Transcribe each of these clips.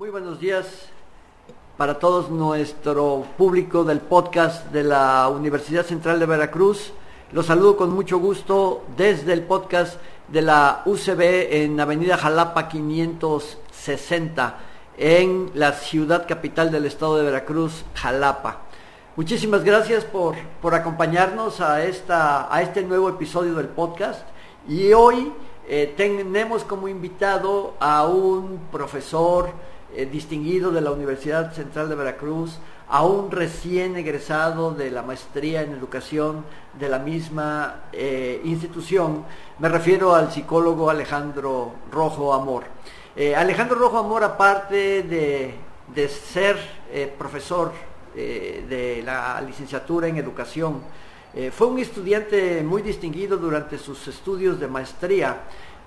Muy buenos días para todos nuestro público del podcast de la Universidad Central de Veracruz. Los saludo con mucho gusto desde el podcast de la UCB en Avenida Jalapa 560 en la ciudad capital del estado de Veracruz, Jalapa. Muchísimas gracias por, por acompañarnos a, esta, a este nuevo episodio del podcast y hoy eh, tenemos como invitado a un profesor, eh, distinguido de la Universidad Central de Veracruz, a un recién egresado de la maestría en educación de la misma eh, institución. Me refiero al psicólogo Alejandro Rojo Amor. Eh, Alejandro Rojo Amor, aparte de, de ser profesor de la licenciatura en educación, fue un estudiante muy distinguido durante sus estudios de maestría.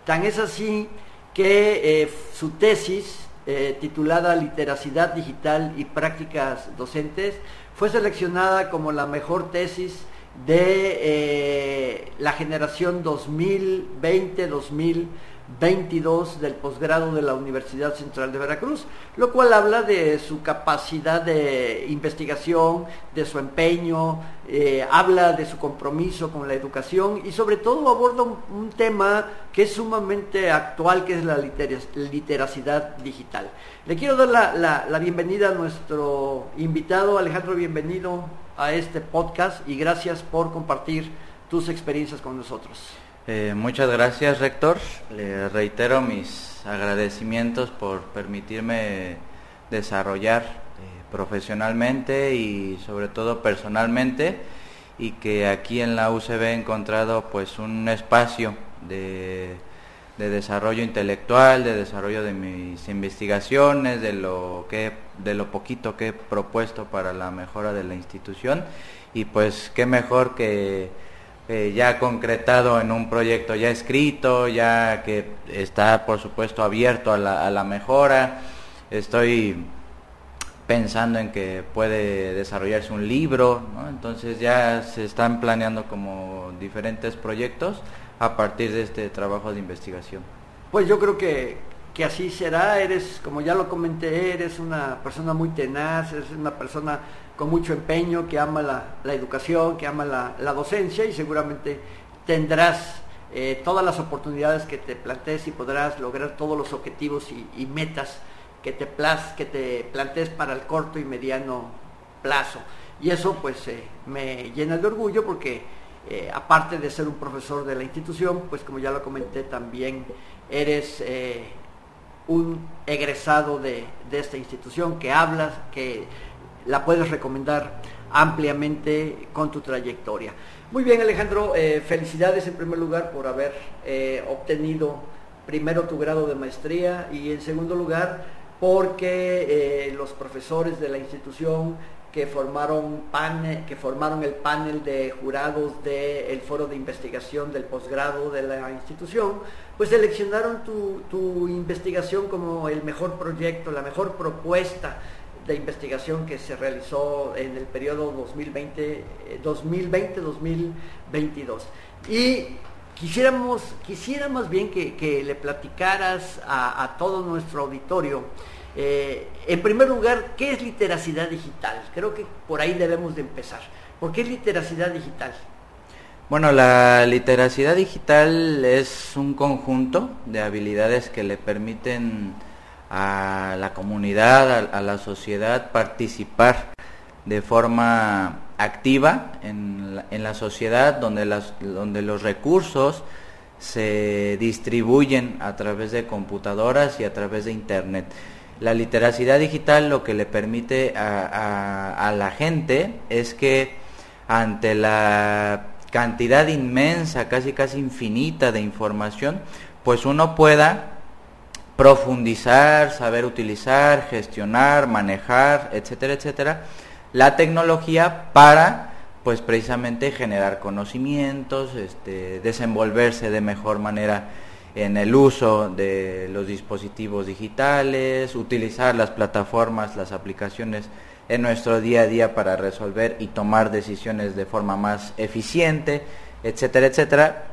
Tan es así que su tesis eh, titulada Literacidad Digital y Prácticas Docentes, fue seleccionada como la mejor tesis de eh, la generación 2020-2021 22 del posgrado de la Universidad Central de Veracruz, lo cual habla de su capacidad de investigación, de su empeño, eh, habla de su compromiso con la educación y sobre todo aborda un, tema que es sumamente actual, que es la literacidad digital. Le quiero dar la, la bienvenida a nuestro invitado, Alejandro, bienvenido a este podcast y gracias por compartir tus experiencias con nosotros. Eh, muchas gracias, rector. Le reitero mis agradecimientos por permitirme desarrollar eh, profesionalmente y sobre todo personalmente y que aquí en la UCB he encontrado pues un espacio de, de desarrollo intelectual, de desarrollo de mis investigaciones, de lo que de lo poquito que he propuesto para la mejora de la institución y pues qué mejor que eh, ya concretado en un proyecto ya escrito, ya que está por supuesto abierto a la, mejora. Estoy pensando en que puede desarrollarse un libro, entonces ya se están planeando como diferentes proyectos a partir de este trabajo de investigación. Pues yo creo que, que así será, eres, como ya lo comenté, eres una persona muy tenaz, eres una persona con mucho empeño, que ama la, educación, que ama la, docencia y seguramente tendrás eh, todas las oportunidades que te plantees y podrás lograr todos los objetivos y, metas que te, que te plantees para el corto y mediano plazo. Y eso pues eh, me llena de orgullo porque eh, aparte de ser un profesor de la institución, pues como ya lo comenté, también eres un egresado de, de, esta institución, que hablas, que la puedes recomendar ampliamente con tu trayectoria. Muy bien Alejandro, eh, felicidades en primer lugar por haber eh, obtenido primero tu grado de maestría y en segundo lugar porque eh, los profesores de la institución que formaron, panel, que formaron el panel de jurados del foro de investigación del posgrado de la institución, pues seleccionaron tu, tu investigación como el mejor proyecto, la mejor propuesta de investigación que se realizó en el periodo 2020, 2020-2022. Y quisiéramos, quisiera más bien que, le platicaras a, todo nuestro auditorio, eh, en primer lugar, ¿qué es literacidad digital? Creo que por ahí debemos de empezar. ¿Por qué es literacidad digital? Bueno, la literacidad digital es un conjunto de habilidades que le permiten a la comunidad, a, la sociedad participar de forma activa en la, en la sociedad donde, las, donde los recursos se distribuyen a través de computadoras y a través de internet. La literacidad digital lo que le permite a, a la gente es que ante la cantidad inmensa, casi casi infinita de información, pues uno pueda profundizar, saber utilizar, gestionar, manejar, etcétera, etcétera, la tecnología para pues precisamente generar conocimientos, este, desenvolverse de mejor manera en el uso de los dispositivos digitales, utilizar las plataformas, las aplicaciones en nuestro día a día para resolver y tomar decisiones de forma más eficiente, etcétera, etcétera.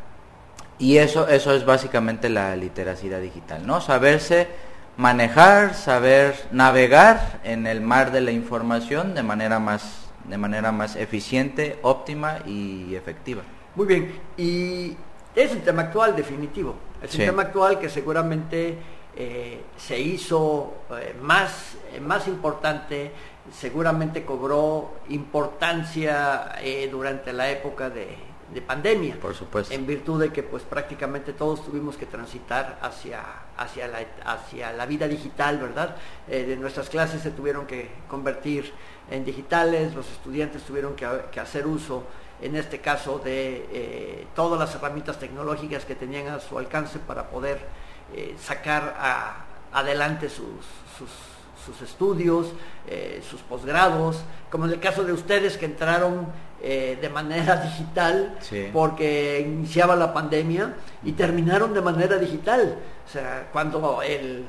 Y eso, eso es básicamente la literacidad digital, ¿no? Saberse manejar, saber navegar en el mar de la información de manera más de manera más eficiente, óptima y efectiva. Muy bien, y es un tema actual definitivo, es un tema actual que seguramente eh, se hizo eh, más, eh, más importante, seguramente cobró importancia durante la época de, pandemia. Por supuesto. En virtud de que pues prácticamente todos tuvimos que transitar hacia, hacia, la, hacia la vida digital, ¿verdad? de nuestras clases se tuvieron que convertir en digitales, los estudiantes tuvieron que, que hacer uso en este caso de todas las herramientas tecnológicas que tenían a su alcance para poder eh, sacar adelante sus, sus, estudios, eh, sus posgrados, como en el caso de ustedes que entraron eh, de manera digital porque iniciaba la pandemia y terminaron de manera digital. O sea, cuando el,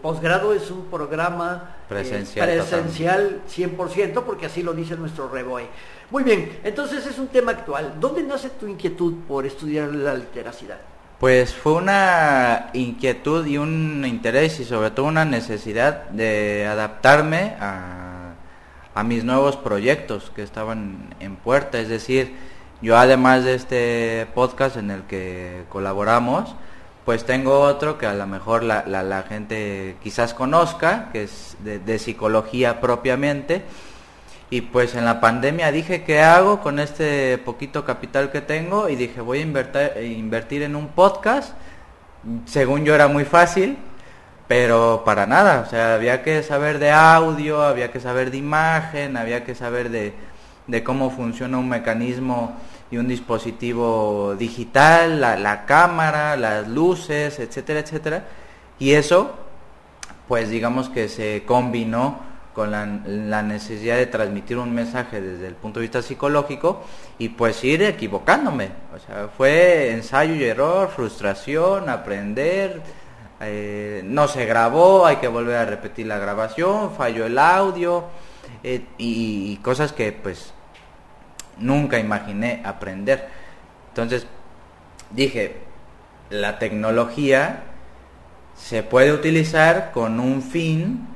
posgrado es un programa presencial, presencial 100%, porque así lo dice nuestro Reboe. Muy bien, entonces es un tema actual. ¿Dónde nace tu inquietud por estudiar la literacidad? Pues fue una inquietud y un interés y sobre todo una necesidad de adaptarme a, mis nuevos proyectos que estaban en puerta. Es decir, yo además de este podcast en el que colaboramos, pues tengo otro que a lo mejor la, gente quizás conozca, que es de psicología propiamente y pues en la pandemia dije, ¿qué hago con este poquito capital que tengo? Y dije, voy a invertir, invertir en un podcast. Según yo era muy fácil, pero para nada. O sea, había que saber de audio, había que saber de imagen, había que saber de, de cómo funciona un mecanismo y un dispositivo digital, la, la cámara, las luces, etcétera, etcétera. Y eso, pues digamos que se combinó con la, necesidad de transmitir un mensaje desde el punto de vista psicológico y pues ir equivocándome. O sea, fue ensayo y error, frustración, aprender, eh, no se grabó, hay que volver a repetir la grabación, falló el audio eh, y cosas que pues nunca imaginé aprender. Entonces dije, la tecnología se puede utilizar con un fin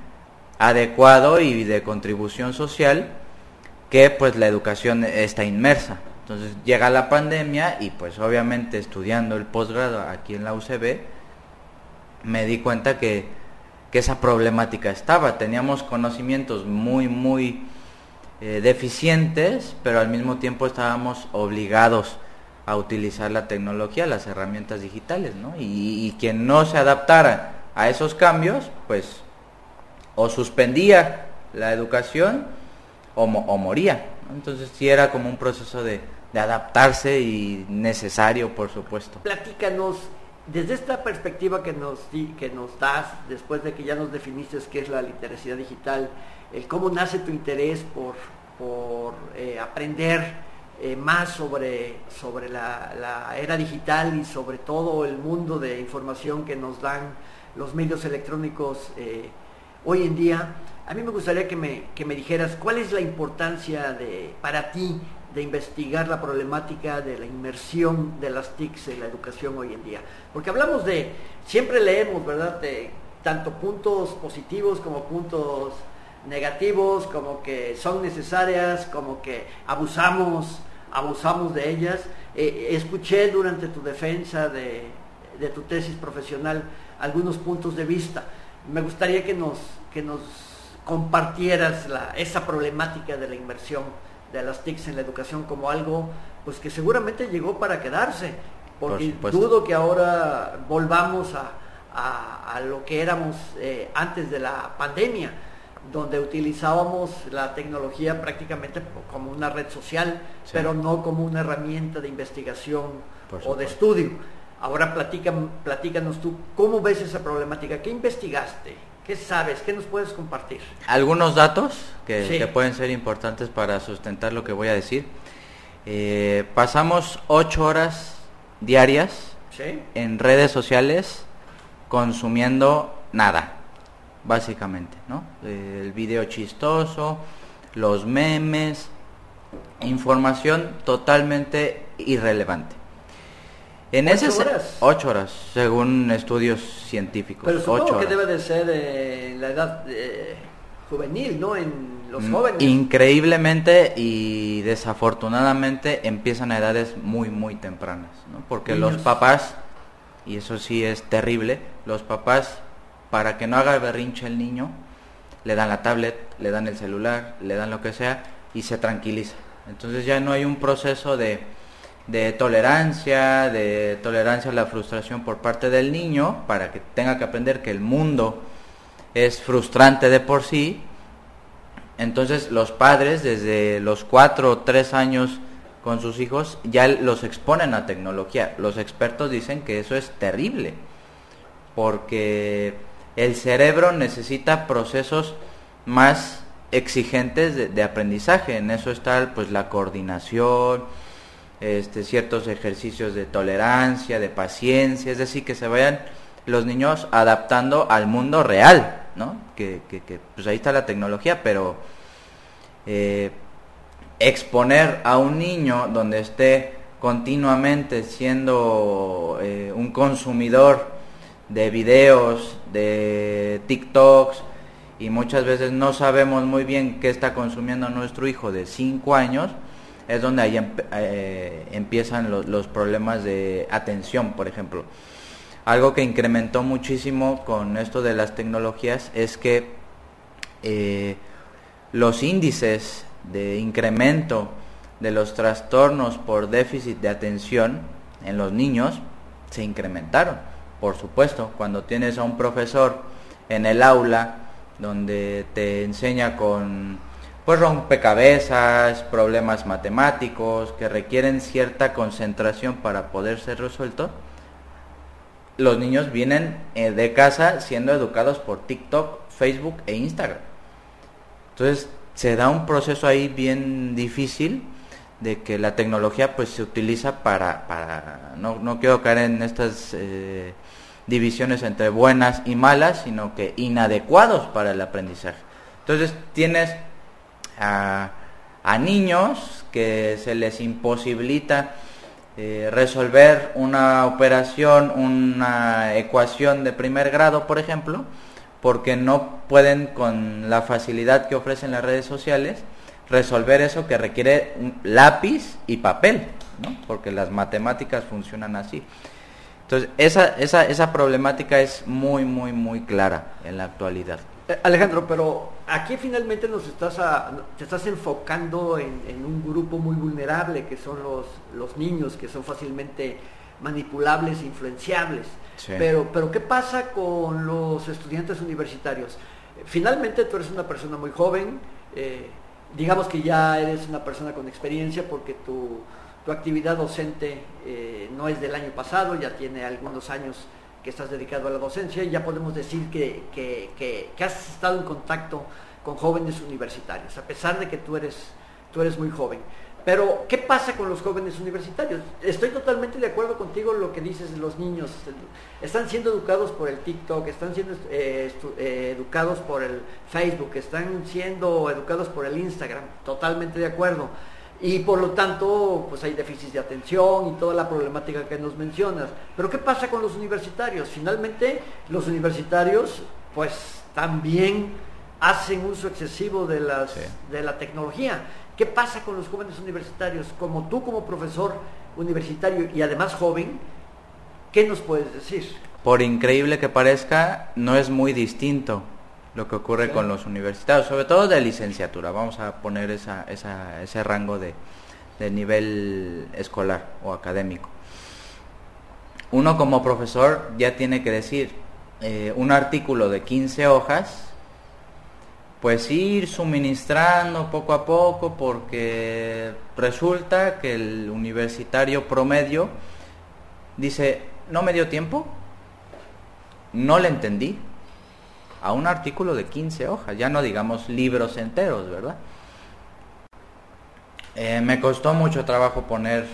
adecuado y de contribución social que pues la educación está inmersa. Entonces llega la pandemia y pues obviamente estudiando el posgrado aquí en la UCB me di cuenta que, que esa problemática estaba. Teníamos conocimientos muy, muy eh, deficientes, pero al mismo tiempo estábamos obligados a utilizar la tecnología, las herramientas digitales, ¿no? Y, y quien no se adaptara a esos cambios, pues o suspendía la educación o, moría. Entonces sí era como un proceso de, adaptarse y necesario, por supuesto. Platícanos, desde esta perspectiva que nos, que nos das, después de que ya nos definiste qué es la literacidad digital, el cómo nace tu interés por, por eh, aprender eh, más sobre, sobre la, era digital y sobre todo el mundo de información que nos dan los medios electrónicos. Eh, hoy en día, a mí me gustaría que me, me dijeras cuál es la importancia de, para ti de investigar la problemática de la inmersión de las TICs en la educación hoy en día. Porque hablamos de, siempre leemos, ¿verdad?, de tanto puntos positivos como puntos negativos, como que son necesarias, como que abusamos, abusamos de ellas. Eh, escuché durante tu defensa de, de tu tesis profesional algunos puntos de vista me gustaría que nos, que nos compartieras esa problemática de la inversión de las TICs en la educación como algo pues que seguramente llegó para quedarse, porque dudo que ahora volvamos a, lo que éramos eh, antes de la pandemia, donde utilizábamos la tecnología prácticamente como una red social, pero no como una herramienta de investigación o de estudio. Ahora platícanos tú, ¿cómo ves esa problemática? ¿Qué investigaste? ¿Qué sabes? ¿Qué nos puedes compartir? Algunos datos que, pueden ser importantes para sustentar lo que voy a decir. Eh, pasamos ocho horas diarias en redes sociales consumiendo nada, básicamente, ¿no? El video chistoso, los memes, información totalmente irrelevante. En ¿Ocho ese horas? ocho horas, según estudios científicos. Pero supongo ocho que horas. debe de ser eh, la edad eh, juvenil, ¿no? En los jóvenes. Increíblemente y desafortunadamente empiezan a edades muy muy tempranas, ¿no? Porque los papás, y eso sí es terrible, los papás para que no haga berrinche el niño, le dan la tablet, le dan el celular, le dan lo que sea y se tranquiliza. Entonces ya no hay un proceso de, de tolerancia, de tolerancia a la frustración por parte del niño para que tenga que aprender que el mundo es frustrante de por sí entonces los padres desde los cuatro o tres años con sus hijos ya los exponen a tecnología. Los expertos dicen que eso es terrible porque el cerebro necesita procesos más exigentes de, de aprendizaje. En eso está pues la coordinación, este, ciertos ejercicios de tolerancia, de paciencia, es decir, que se vayan los niños adaptando al mundo real, ¿no? Que, que- que, pues ahí está la tecnología, pero eh, exponer a un niño donde esté continuamente siendo eh, un consumidor de videos, de TikToks, y muchas veces no sabemos muy bien qué está consumiendo nuestro hijo de 5 años, es donde ahí eh, empiezan los, los problemas de atención, por ejemplo. Algo que incrementó muchísimo con esto de las tecnologías es que eh, los índices de incremento de los trastornos por déficit de atención en los niños se incrementaron. Por supuesto, cuando tienes a un profesor en el aula donde te enseña con pues rompecabezas, problemas matemáticos que requieren cierta concentración para poder ser resueltos, los niños vienen eh, de casa siendo educados por TikTok, Facebook e Instagram. Entonces se da un proceso ahí bien difícil de que la tecnología pues se utiliza para, para no, no quiero caer en estas eh, divisiones entre buenas y malas, sino que inadecuados para el aprendizaje. Entonces tienes a, a niños que se les imposibilita eh, resolver una operación, una ecuación de primer grado, por ejemplo, porque no pueden con la facilidad que ofrecen las redes sociales resolver eso que requiere un lápiz y papel, ¿no? porque las matemáticas funcionan así. Entonces, esa, esa, esa problemática es muy, muy, muy clara en la actualidad. Eh, Alejandro, pero aquí finalmente nos estás a- te estás enfocando en, en un grupo muy vulnerable que son los, los niños, que son fácilmente manipulables e influenciables. Sí. Pero, pero ¿qué pasa con los estudiantes universitarios? Finalmente tú eres una persona muy joven, eh, digamos que ya eres una persona con experiencia porque tu, tu actividad docente eh, no es del año pasado, ya tiene algunos años que estás dedicado a la docencia y ya podemos decir que, que- que- has estado en contacto con jóvenes universitarios, a pesar de que tú eres, tú eres muy joven. Pero, ¿qué pasa con los jóvenes universitarios? Estoy totalmente de acuerdo contigo en lo que dices los niños. Están siendo educados por el TikTok, están siendo eh, eh, educados por el Facebook, están siendo educados por el Instagram. Totalmente de acuerdo. Y por lo tanto, pues hay déficit de atención y toda la problemática que nos mencionas. Pero ¿qué pasa con los universitarios? Finalmente, los universitarios, pues también hacen uso excesivo de, las, Sí. de la tecnología. ¿Qué pasa con los jóvenes universitarios? Como tú como profesor universitario y además joven, ¿qué nos puedes decir? Por increíble que parezca, no es muy distinto lo que ocurre Sí. con los universitarios, sobre todo de licenciatura. Vamos a poner esa, esa- ese rango de, de nivel escolar o académico. Uno como profesor ya tiene que decir eh, un artículo de 15 hojas, pues ir suministrando poco a poco porque resulta que el universitario promedio dice, no me dio tiempo, no le entendí a un artículo de 15 hojas, ya no digamos libros enteros, ¿verdad? Eh, me costó mucho trabajo poner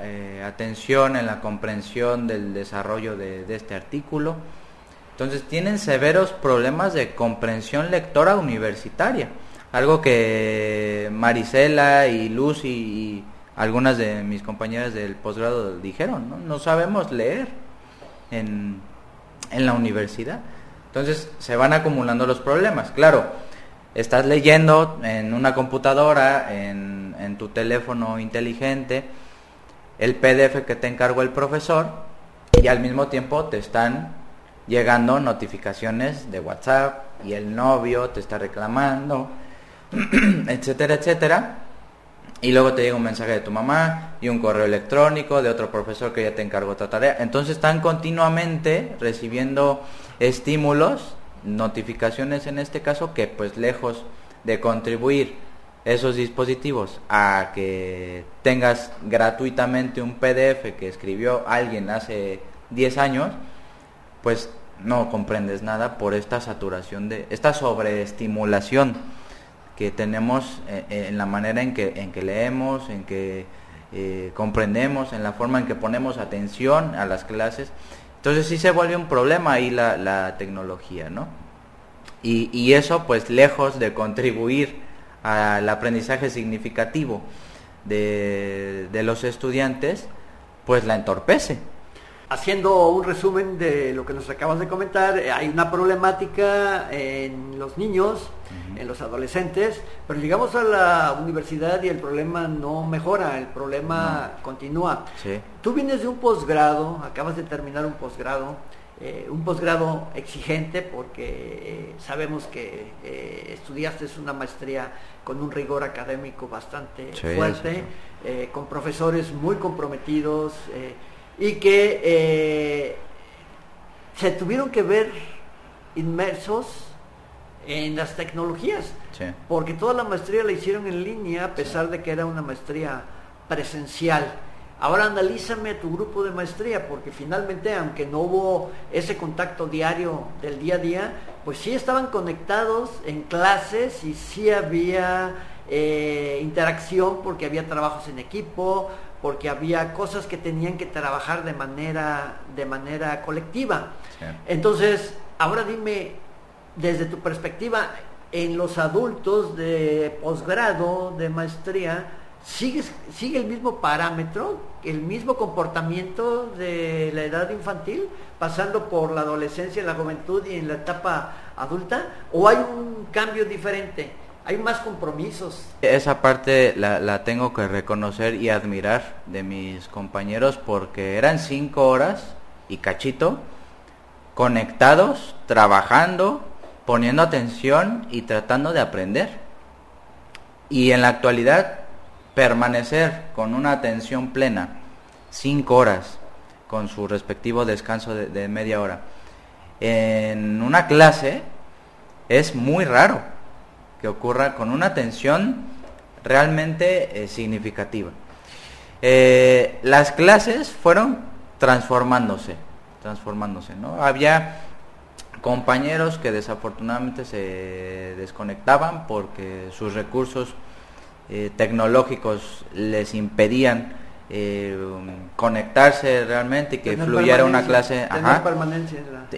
eh, atención en la comprensión del desarrollo de, este artículo. Entonces tienen severos problemas de comprensión lectora universitaria, algo que Marisela y Lucy y algunas de mis compañeras del posgrado dijeron, ¿no? no sabemos leer en, en la universidad. Entonces se van acumulando los problemas. Claro, estás leyendo en una computadora, en, tu teléfono inteligente, el PDF que te encargó el profesor y al mismo tiempo te están llegando notificaciones de WhatsApp y el novio te está reclamando, etcétera, etcétera. Y luego te llega un mensaje de tu mamá y un correo electrónico de otro profesor que ya te encargó otra tarea. Entonces están continuamente recibiendo estímulos, notificaciones en este caso, que pues lejos de contribuir esos dispositivos a que tengas gratuitamente un PDF que escribió alguien hace 10 años, pues no comprendes nada por esta saturación de esta sobreestimulación que tenemos eh, eh, en la manera en que, en que leemos, en que eh, comprendemos, en la forma en que ponemos atención a las clases. Entonces sí se vuelve un problema ahí la, la tecnología, ¿no? Y, y, eso pues lejos de contribuir al aprendizaje significativo de, de los estudiantes, pues la entorpece haciendo un resumen de lo que nos acabas de comentar, eh, hay una problemática en los niños, en los adolescentes, pero llegamos a la universidad y el problema no mejora, el problema continúa. Tú vienes de un posgrado, acabas de terminar un posgrado, eh, un posgrado exigente porque eh, sabemos que estudiaste una maestría con un rigor académico bastante fuerte, con profesores muy comprometidos y que eh, se tuvieron que ver inmersos en las tecnologías, porque toda la maestría la hicieron en línea a pesar de que era una maestría presencial. Ahora analízame tu grupo de maestría, porque finalmente, aunque no hubo ese contacto diario del día a día, pues sí estaban conectados en clases y sí había eh, interacción porque había trabajos en equipo, porque había cosas que tenían que trabajar de manera, de manera colectiva. Entonces, ahora dime, desde tu perspectiva, en los adultos de posgrado, de maestría, ¿sigue, ¿sigue el mismo parámetro, el mismo comportamiento de la edad infantil, pasando por la adolescencia, la juventud y en la etapa adulta? ¿O hay un cambio diferente? Hay más compromisos. Esa parte la, tengo que reconocer y admirar de mis compañeros porque eran cinco horas y cachito conectados, trabajando, poniendo atención y tratando de aprender. Y en la actualidad, permanecer con una atención plena, cinco horas, con su respectivo descanso de media hora, en una clase es muy raro que ocurra con una atención realmente eh, significativa. Eh, las clases fueron transformándose, transformándose, ¿no? Había compañeros que desafortunadamente se desconectaban porque sus recursos eh, tecnológicos les impedían conectarse realmente y que fluyera una clase.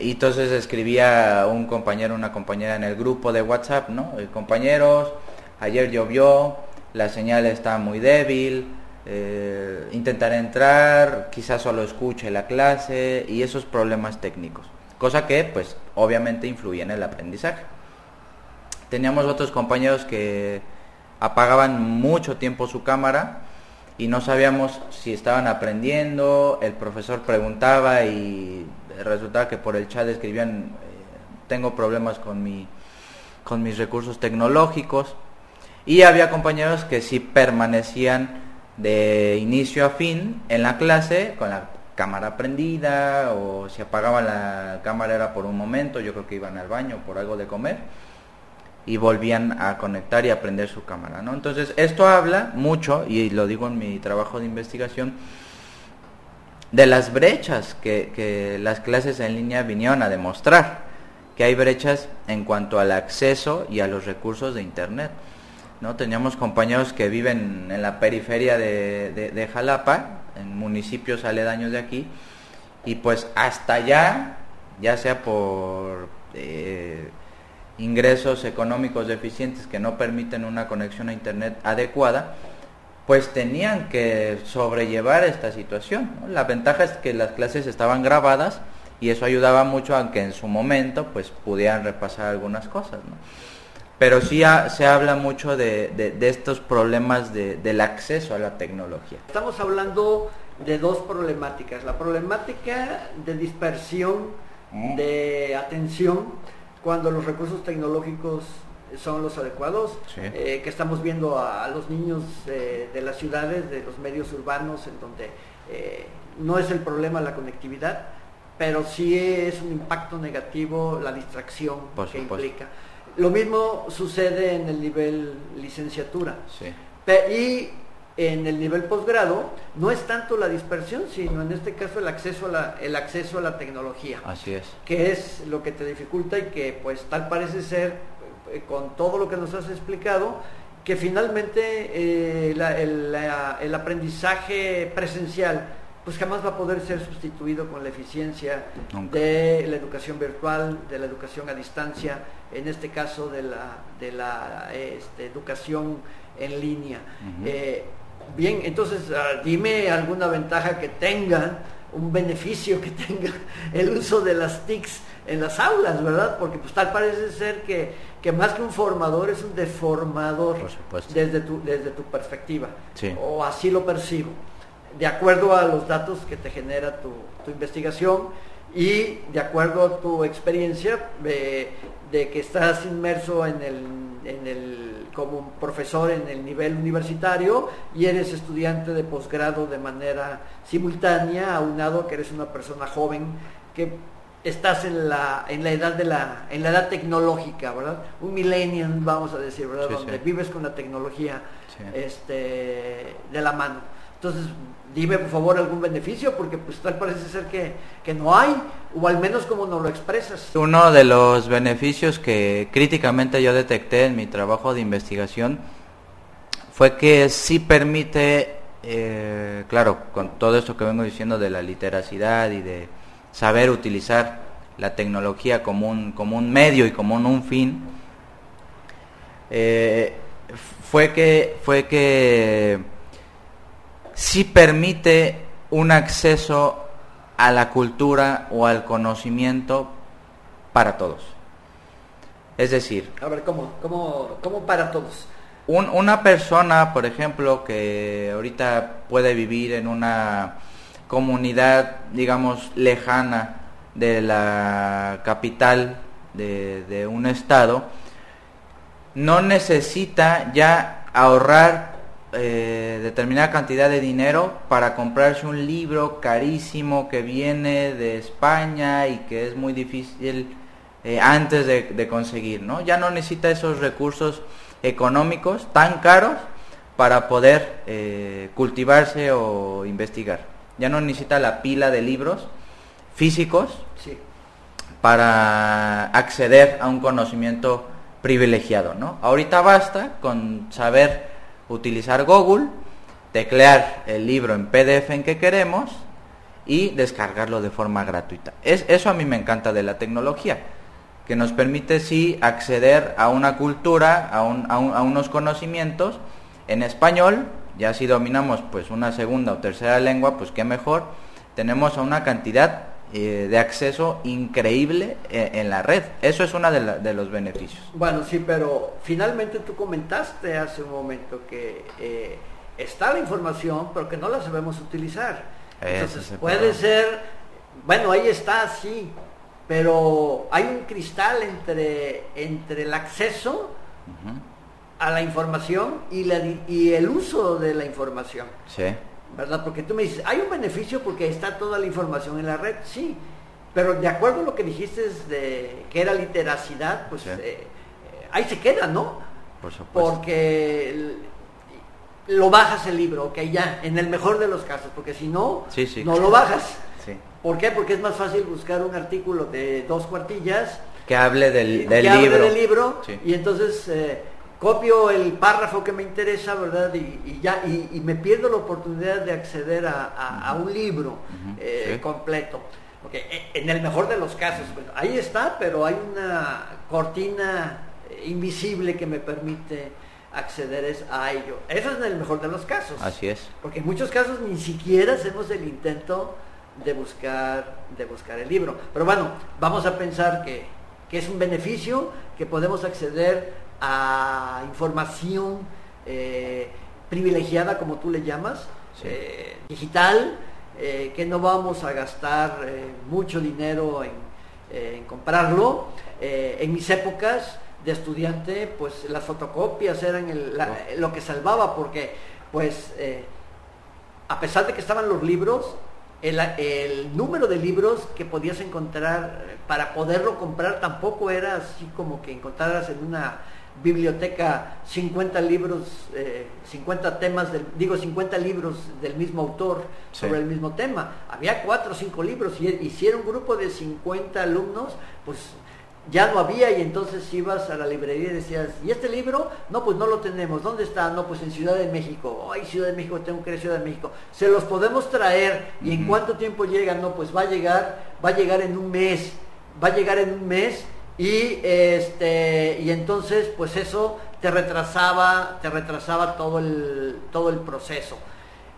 Y entonces escribía un compañero, una compañera en el grupo de WhatsApp, ¿no? Eh, compañeros, ayer llovió, la señal está muy débil, eh, intentaré entrar, quizás solo escuche la clase y esos problemas técnicos. Cosa que, pues, obviamente influye en el aprendizaje. Teníamos otros compañeros que apagaban mucho tiempo su cámara y no sabíamos si estaban aprendiendo, el profesor preguntaba y resultaba que por el chat escribían, eh, tengo problemas con, mi, con mis recursos tecnológicos. Y había compañeros que sí permanecían de inicio a fin en la clase con la cámara prendida o si apagaban la cámara era por un momento, yo creo que iban al baño por algo de comer y volvían a conectar y a prender su cámara, ¿no? Entonces, esto habla mucho y lo digo en mi trabajo de investigación de las brechas que, las clases en línea vinieron a demostrar, que hay brechas en cuanto al acceso y a los recursos de Internet. ¿no? Teníamos compañeros que viven en la periferia de, Jalapa, en municipios aledaños de aquí, y pues hasta allá, ya sea por eh, ingresos económicos deficientes que no permiten una conexión a Internet adecuada, pues tenían que sobrellevar esta situación. La ventaja es que las clases estaban grabadas y eso ayudaba mucho a que en su momento pues pudieran repasar algunas cosas. Pero sí se habla mucho de, estos problemas del acceso a la tecnología. Estamos hablando de dos problemáticas. La problemática de dispersión mm. de atención cuando los recursos tecnológicos son los adecuados, eh, que estamos viendo a, los niños eh, de las ciudades, de los medios urbanos, en donde eh, no es el problema la conectividad, pero sí es un impacto negativo la distracción que implica. Lo mismo sucede en el nivel licenciatura. Y en el nivel posgrado no es tanto la dispersión, sino en este caso el acceso a la, el acceso a la tecnología. Así es. Que es lo que te dificulta y que pues tal parece ser eh, con todo lo que nos has explicado, que finalmente eh, el, aprendizaje presencial pues jamás va a poder ser sustituido con la eficiencia de la educación virtual, de la educación a distancia, en este caso de la, de la este, educación en línea. Eh, bien, entonces ah, dime alguna ventaja que tenga, un beneficio que tenga el uso de las TICs en las aulas, ¿verdad? Porque pues tal parece ser que, que más que un formador es un deformador desde tu, desde tu perspectiva. O así lo percibo. De acuerdo a los datos que te genera tu, investigación y de acuerdo a tu experiencia de, que estás inmerso en el, en el, como profesor en el nivel universitario y eres estudiante de posgrado de manera simultánea, aunado que eres una persona joven que estás en la, en la edad de la, en la edad tecnológica, ¿verdad? Un millennial, vamos a decir, ¿verdad? Donde vives con la tecnología este, de la mano. Entonces, dime por favor algún beneficio, porque pues tal parece ser que, que no hay, o al menos como nos lo expresas. Uno de los beneficios que críticamente yo detecté en mi trabajo de investigación fue que sí permite, eh, claro, con todo esto que vengo diciendo de la literacidad y de saber utilizar la tecnología como un, como un medio y como un, fin, eh, fue que, fue que sí permite un acceso a la cultura o al conocimiento para todos. Es decir... A ver, ¿cómo, cómo, cómo para todos? una persona, por ejemplo, que ahorita puede vivir en una comunidad, digamos, lejana de la capital de, un estado, no necesita ya ahorrar eh, determinada cantidad de dinero para comprarse un libro carísimo que viene de España y que es muy difícil eh, antes de, conseguir, ¿no? Ya no necesita esos recursos económicos tan caros para poder eh, cultivarse o investigar ya no necesita la pila de libros físicos para acceder a un conocimiento privilegiado, ¿no? Ahorita basta con saber utilizar Google, teclear el libro en PDF en que queremos y descargarlo de forma gratuita. Es, eso a mí me encanta de la tecnología, que nos permite sí acceder a una cultura, a, a unos conocimientos en español ya si dominamos pues una segunda o tercera lengua, pues qué mejor. Tenemos una cantidad eh, de acceso increíble eh, en la red. Eso es uno de, los beneficios. Bueno, sí, pero finalmente tú comentaste hace un momento que eh, está la información, pero que no la sabemos utilizar. Entonces, puede ser, bueno, ahí está, sí, pero hay un cristal entre, entre el acceso a la información y, la, y el uso de la información. Sí. ¿Verdad? Porque tú me dices, hay un beneficio porque está toda la información en la red, sí. Pero de acuerdo a lo que dijiste de que era literacidad, pues eh, eh, ahí se queda, ¿no? Por supuesto. Porque lo bajas el libro, ok, ya, en el mejor de los casos, porque si no, no lo bajas. ¿Por qué? Porque es más fácil buscar un artículo de dos cuartillas que hable del, del que libro. Hable del libro y entonces eh, copio el párrafo que me interesa, ¿verdad? Y, ya, y, me pierdo la oportunidad de acceder a, un libro eh, completo. E, en el mejor de los casos, ahí está, pero hay una cortina invisible que me permite accederes a ello. Eso es en el mejor de los casos. Así es. Porque en muchos casos ni siquiera hacemos el intento de buscar, de buscar el libro. Pero bueno, vamos a pensar que, es un beneficio, que podemos acceder a información eh, privilegiada, como tú le llamas, eh, digital, eh, que no vamos a gastar mucho dinero en, comprarlo. en mis épocas de estudiante, pues las fotocopias eran lo que salvaba, porque pues a pesar de que estaban los libros, el, número de libros que podías encontrar para poderlo comprar tampoco era así como que encontraras en una biblioteca 50 libros, 50 eh, temas, del, digo 50 libros del mismo autor sobre el mismo tema. Había cuatro o cinco libros y, y si era un grupo de 50 alumnos, pues ya no había y entonces ibas a la librería y decías, ¿y este libro? No, pues no lo tenemos. ¿Dónde está? No, pues en Ciudad de México. Ay, Ciudad de México, tengo que ir a Ciudad de México. Se los podemos traer y en cuánto tiempo llega? No, pues va a llegar, va a llegar en un mes. Va a llegar en un mes y este y entonces pues eso te retrasaba, te retrasaba todo el todo el proceso.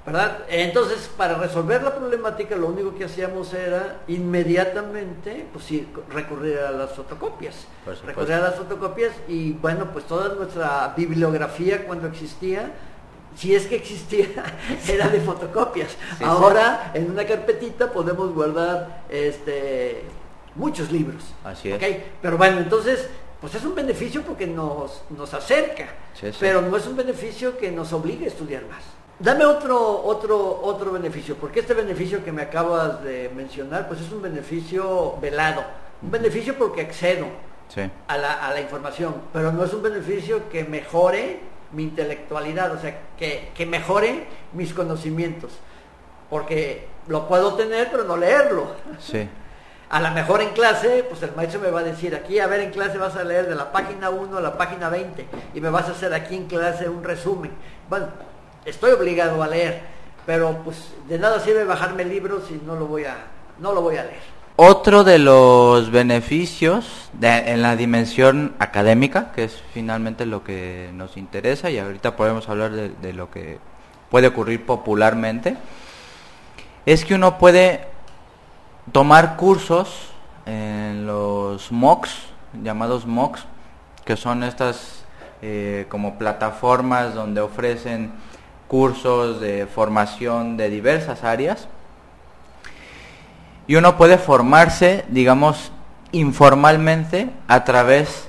¿verdad? Entonces, para resolver la problemática, lo único que hacíamos era inmediatamente, pues sí, recurrir a las fotocopias. Recurrir a las fotocopias y bueno, pues toda nuestra bibliografía cuando existía, si es que existía, era de fotocopias. Ahora, en una carpetita podemos guardar este muchos libros. Así es. Pero bueno, entonces, pues es un beneficio porque nos, nos acerca, pero no es un beneficio que nos obligue a estudiar más. Dame otro, otro, otro beneficio, porque este beneficio que me acabas de mencionar, pues es un beneficio velado. Un beneficio porque accedo a, la, información, pero no es un beneficio que mejore mi intelectualidad, o sea, que, que mejore mis conocimientos. Porque lo puedo tener, pero no leerlo. Sí. A lo mejor en clase, pues el maestro me va a decir, aquí, a ver, en clase vas a leer de la página 1 a la página 20 y me vas a hacer aquí en clase un resumen. Bueno, estoy obligado a leer, pero pues de nada sirve bajarme libros si no lo voy a, no lo voy a leer. Otro de los beneficios en la dimensión académica, que es finalmente lo que nos interesa, y ahorita podemos hablar de, lo que puede ocurrir popularmente, es que uno puede tomar cursos en los MOOCs, llamados MOOCs, que son estas eh, como plataformas donde ofrecen cursos de formación de diversas áreas. Y uno puede formarse, digamos, informalmente a través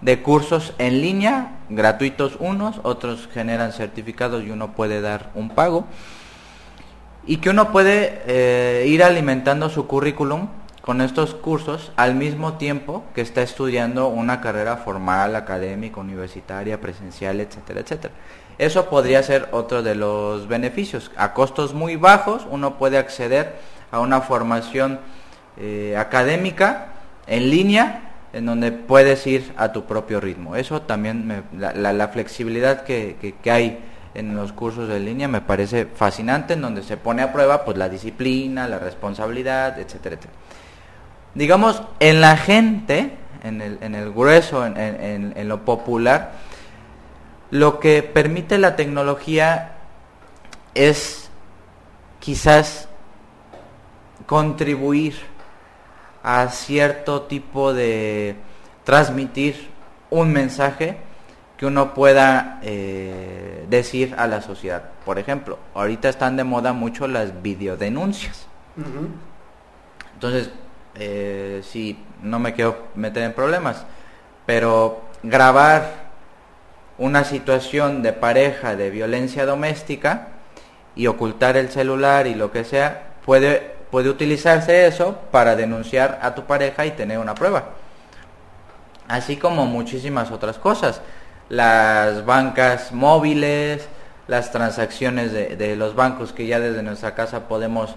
de cursos en línea, gratuitos unos, otros generan certificados y uno puede dar un pago. Y que uno puede eh, ir alimentando su currículum con estos cursos al mismo tiempo que está estudiando una carrera formal, académica, universitaria, presencial, etcétera, etcétera. Eso podría ser otro de los beneficios. A costos muy bajos uno puede acceder a una formación eh, académica en línea en donde puedes ir a tu propio ritmo. Eso también, la, flexibilidad que, hay en los cursos de línea me parece fascinante, en donde se pone a prueba pues la disciplina, la responsabilidad, etcétera, etcétera. Digamos, en la gente, en el, grueso, en lo popular, lo que permite la tecnología es quizás contribuir a cierto tipo de transmitir un mensaje que uno pueda eh, decir a la sociedad. Por ejemplo, ahorita están de moda mucho las videodenuncias. Entonces, eh, si no me quiero meter en problemas, pero grabar una situación de pareja de violencia doméstica y ocultar el celular y lo que sea, puede, puede utilizarse eso para denunciar a tu pareja y tener una prueba. Así como muchísimas otras cosas. Las bancas móviles, las transacciones de, los bancos que ya desde nuestra casa podemos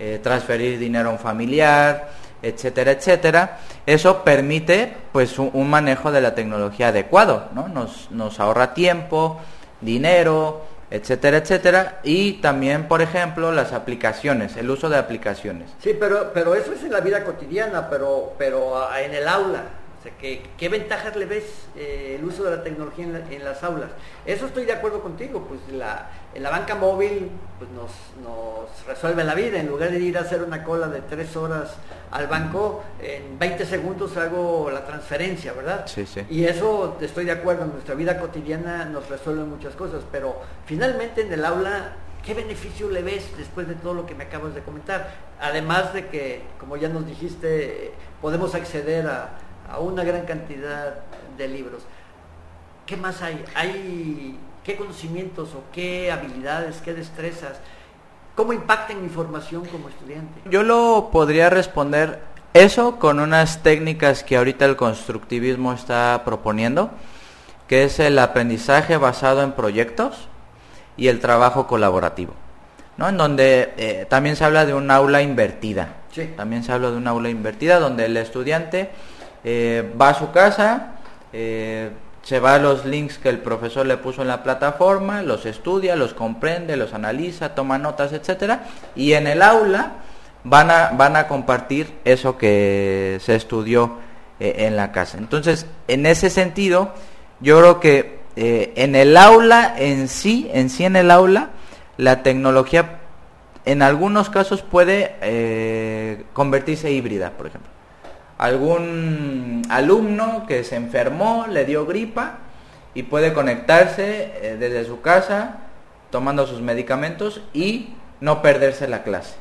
eh, transferir dinero a un familiar, etcétera, etcétera, eso permite pues un, manejo de la tecnología adecuado, ¿no? Nos, nos ahorra tiempo, dinero, etcétera, etcétera, y también, por ejemplo, las aplicaciones, el uso de aplicaciones. Sí, pero, pero eso es en la vida cotidiana, pero, pero ah, en el aula. ¿Qué, ventajas le ves eh, el uso de la tecnología en, las aulas? Eso estoy de acuerdo contigo, pues la, en la banca móvil pues nos, nos, resuelve la vida, en lugar de ir a hacer una cola de tres horas al banco, en 20 segundos hago la transferencia, ¿verdad? Sí, sí. Y eso estoy de acuerdo, en nuestra vida cotidiana nos resuelve muchas cosas, pero finalmente en el aula ¿Qué beneficio le ves después de todo lo que me acabas de comentar? Además de que, como ya nos dijiste, podemos acceder a, a una gran cantidad de libros. ¿Qué más hay? ¿Hay qué conocimientos o qué habilidades, qué destrezas? ¿Cómo impacta mi formación como estudiante? Yo lo podría responder eso con unas técnicas que ahorita el constructivismo está proponiendo, que es el aprendizaje basado en proyectos y el trabajo colaborativo, ¿no? En donde eh, también se habla de un aula invertida. También se habla de un aula invertida donde el estudiante eh, va a su casa, eh, se va a los links que el profesor le puso en la plataforma, los estudia, los comprende, los analiza, toma notas, etcétera, y en el aula van a, van a compartir eso que se estudió eh, en la casa. Entonces, en ese sentido, yo creo que en el aula en sí, en sí en el aula, la tecnología en algunos casos puede convertirse híbrida, por ejemplo algún alumno que se enfermó, le dio gripa y puede conectarse eh, desde su casa tomando sus medicamentos y no perderse la clase.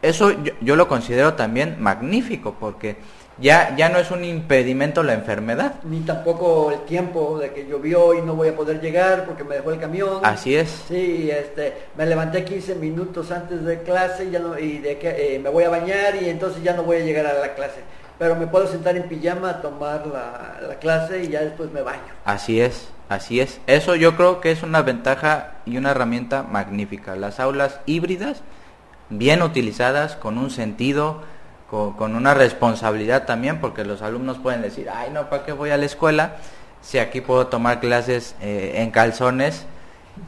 Eso yo, lo considero también magnífico porque ya, ya no es un impedimento la enfermedad. Ni tampoco el tiempo de que llovió y no voy a poder llegar porque me dejó el camión. Así es. Sí, este, me levanté 15 minutos antes de clase y, ya no, y de que, eh, me voy a bañar y entonces ya no voy a llegar a la clase. Pero me puedo sentar en pijama a tomar la, la clase y ya después me baño. Así es, así es. Eso yo creo que es una ventaja y una herramienta magnífica. Las aulas híbridas, bien utilizadas, con un sentido con, una responsabilidad también, porque los alumnos pueden decir, ay, no, ¿para qué voy a la escuela? Si aquí puedo tomar clases eh, en calzones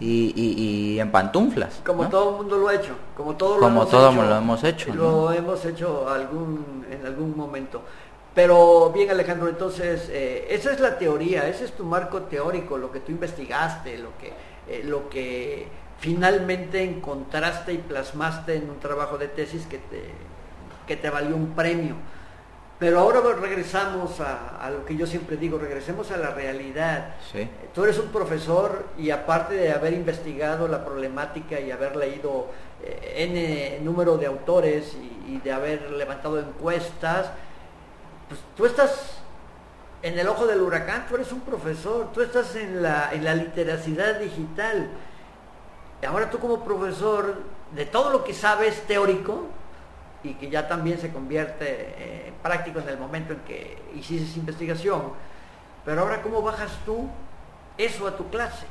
y, en pantuflas. Como todo el mundo lo ha hecho, como todo lo hemos todo hecho. lo hemos hecho. Lo hemos hecho algún, en algún momento. Pero bien Alejandro, entonces eh, esa es la teoría, ese es tu marco teórico, lo que tú investigaste, lo que, eh, lo que finalmente encontraste y plasmaste en un trabajo de tesis que te, que te valió un premio. Pero ahora regresamos a, lo que yo siempre digo, regresemos a la realidad. Tú eres un profesor y aparte de haber investigado la problemática y haber leído eh, N número de autores y, de haber levantado encuestas, pues tú estás en el ojo del huracán, tú eres un profesor, tú estás en la, en la literacidad digital. Ahora tú como profesor, de todo lo que sabes teórico, y que ya también se convierte eh, en práctico en el momento en que hiciste investigación. Pero ahora, ¿cómo bajas tú eso a tu clase?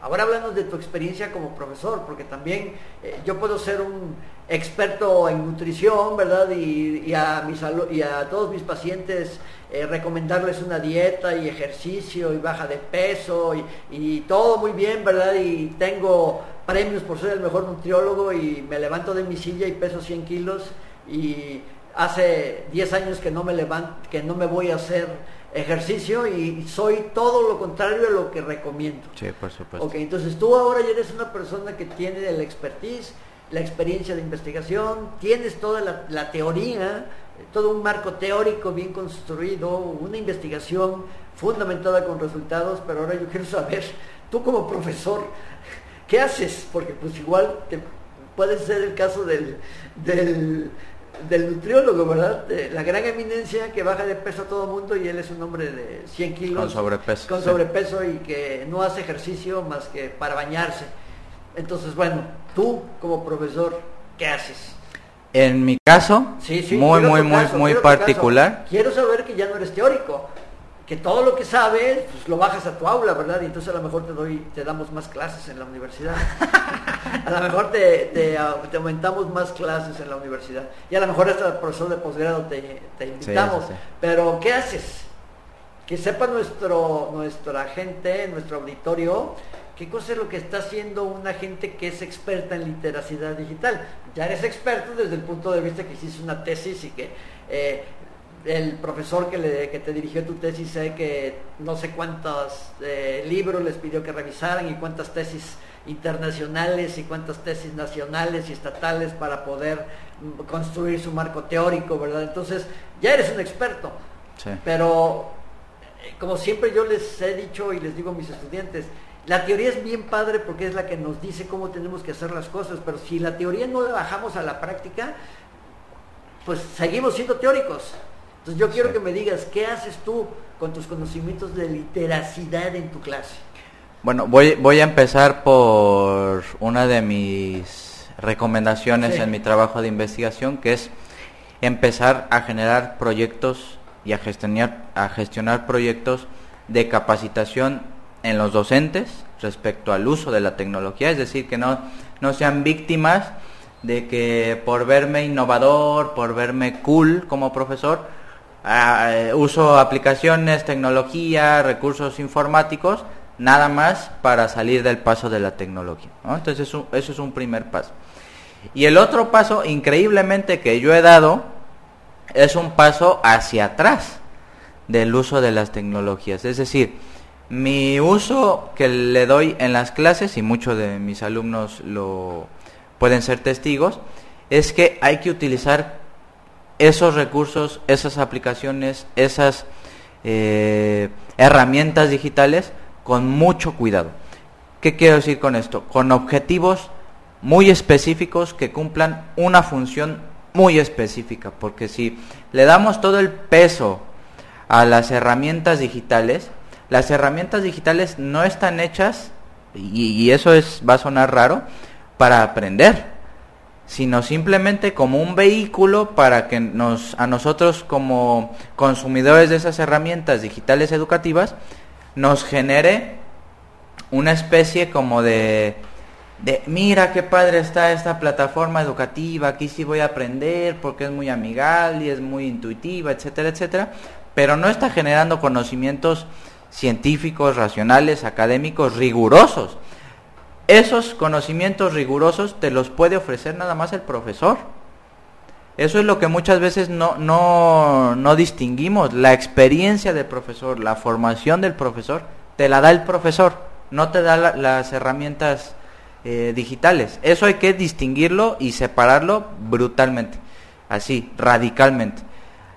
Ahora hablando de tu experiencia como profesor, porque también eh, yo puedo ser un experto en nutrición, ¿verdad? Y, a, mis, y a todos mis pacientes eh, recomendarles una dieta y ejercicio y baja de peso y, y, todo muy bien, ¿verdad? Y tengo premios por ser el mejor nutriólogo y me levanto de mi silla y peso 100 kilos y hace 10 años que no me levanto, que no me voy a hacer ejercicio y soy todo lo contrario a lo que recomiendo. Sí, por supuesto. Ok, entonces tú ahora ya eres una persona que tiene la expertise, la experiencia de investigación, tienes toda la, teoría, todo un marco teórico bien construido, una investigación fundamentada con resultados, pero ahora yo quiero saber, tú como profesor, ¿qué haces? Porque pues igual te, puede ser el caso del, del del nutriólogo, ¿verdad? la gran eminencia que baja de peso a todo mundo y él es un hombre de 100 kilos. Con sobrepeso. Con sobrepeso y que no hace ejercicio más que para bañarse. Entonces, bueno, tú como profesor, ¿qué haces? En mi caso, sí, sí, muy, muy, muy, muy particular. Quiero saber que ya no eres teórico que todo lo que sabes, pues lo bajas a tu aula, ¿verdad? Y entonces a lo mejor te doy, te damos más clases en la universidad. a lo mejor te, aumentamos más clases en la universidad. Y a lo mejor hasta el profesor de posgrado te, invitamos. Pero, ¿qué haces? Que sepa nuestro, nuestra gente, nuestro auditorio, qué cosa es lo que está haciendo una gente que es experta en literacidad digital. Ya eres experto desde el punto de vista que hiciste una tesis y que eh, el profesor que, le, que te dirigió tu tesis sé que no sé cuántos eh, libros les pidió que revisaran y cuántas tesis internacionales y cuántas tesis nacionales y estatales para poder mm, construir su marco teórico, ¿verdad? Entonces, ya eres un experto. Pero, eh, como siempre yo les he dicho y les digo a mis estudiantes, la teoría es bien padre porque es la que nos dice cómo tenemos que hacer las cosas, pero si la teoría no la bajamos a la práctica, pues seguimos siendo teóricos. Entonces yo quiero que me digas, ¿qué haces tú con tus conocimientos de literacidad en tu clase? Bueno, voy, voy a empezar por una de mis recomendaciones en mi trabajo de investigación, que es empezar a generar proyectos y a gestionar, a gestionar proyectos de capacitación en los docentes respecto al uso de la tecnología, es decir, que no, no sean víctimas de que por verme innovador, por verme cool como profesor, ah, eh, uso aplicaciones, tecnología, recursos informáticos, nada más para salir del paso de la tecnología. Entonces eso, eso es un primer paso. Y el otro paso, increíblemente, que yo he dado, es un paso hacia atrás del uso de las tecnologías. Es decir, mi uso que le doy en las clases, y muchos de mis alumnos lo pueden ser testigos, es que hay que utilizar esos recursos, esas aplicaciones, esas eh, herramientas digitales con mucho cuidado. ¿Qué quiero decir con esto? Con objetivos muy específicos que cumplan una función muy específica, porque si le damos todo el peso a las herramientas digitales, las herramientas digitales no están hechas, y, eso es, va a sonar raro, para aprender, sino simplemente como un vehículo para que nos, a nosotros como consumidores de esas herramientas digitales educativas nos genere una especie como de, de mira qué padre está esta plataforma educativa, aquí sí voy a aprender porque es muy amigable y es muy intuitiva, etcétera, etcétera, pero no está generando conocimientos científicos, racionales, académicos, rigurosos. Esos conocimientos rigurosos te los puede ofrecer nada más el profesor. Eso es lo que muchas veces no, no, no distinguimos. La experiencia del profesor, la formación del profesor, te la da el profesor, no te da las herramientas eh, digitales. Eso hay que distinguirlo y separarlo brutalmente, así, radicalmente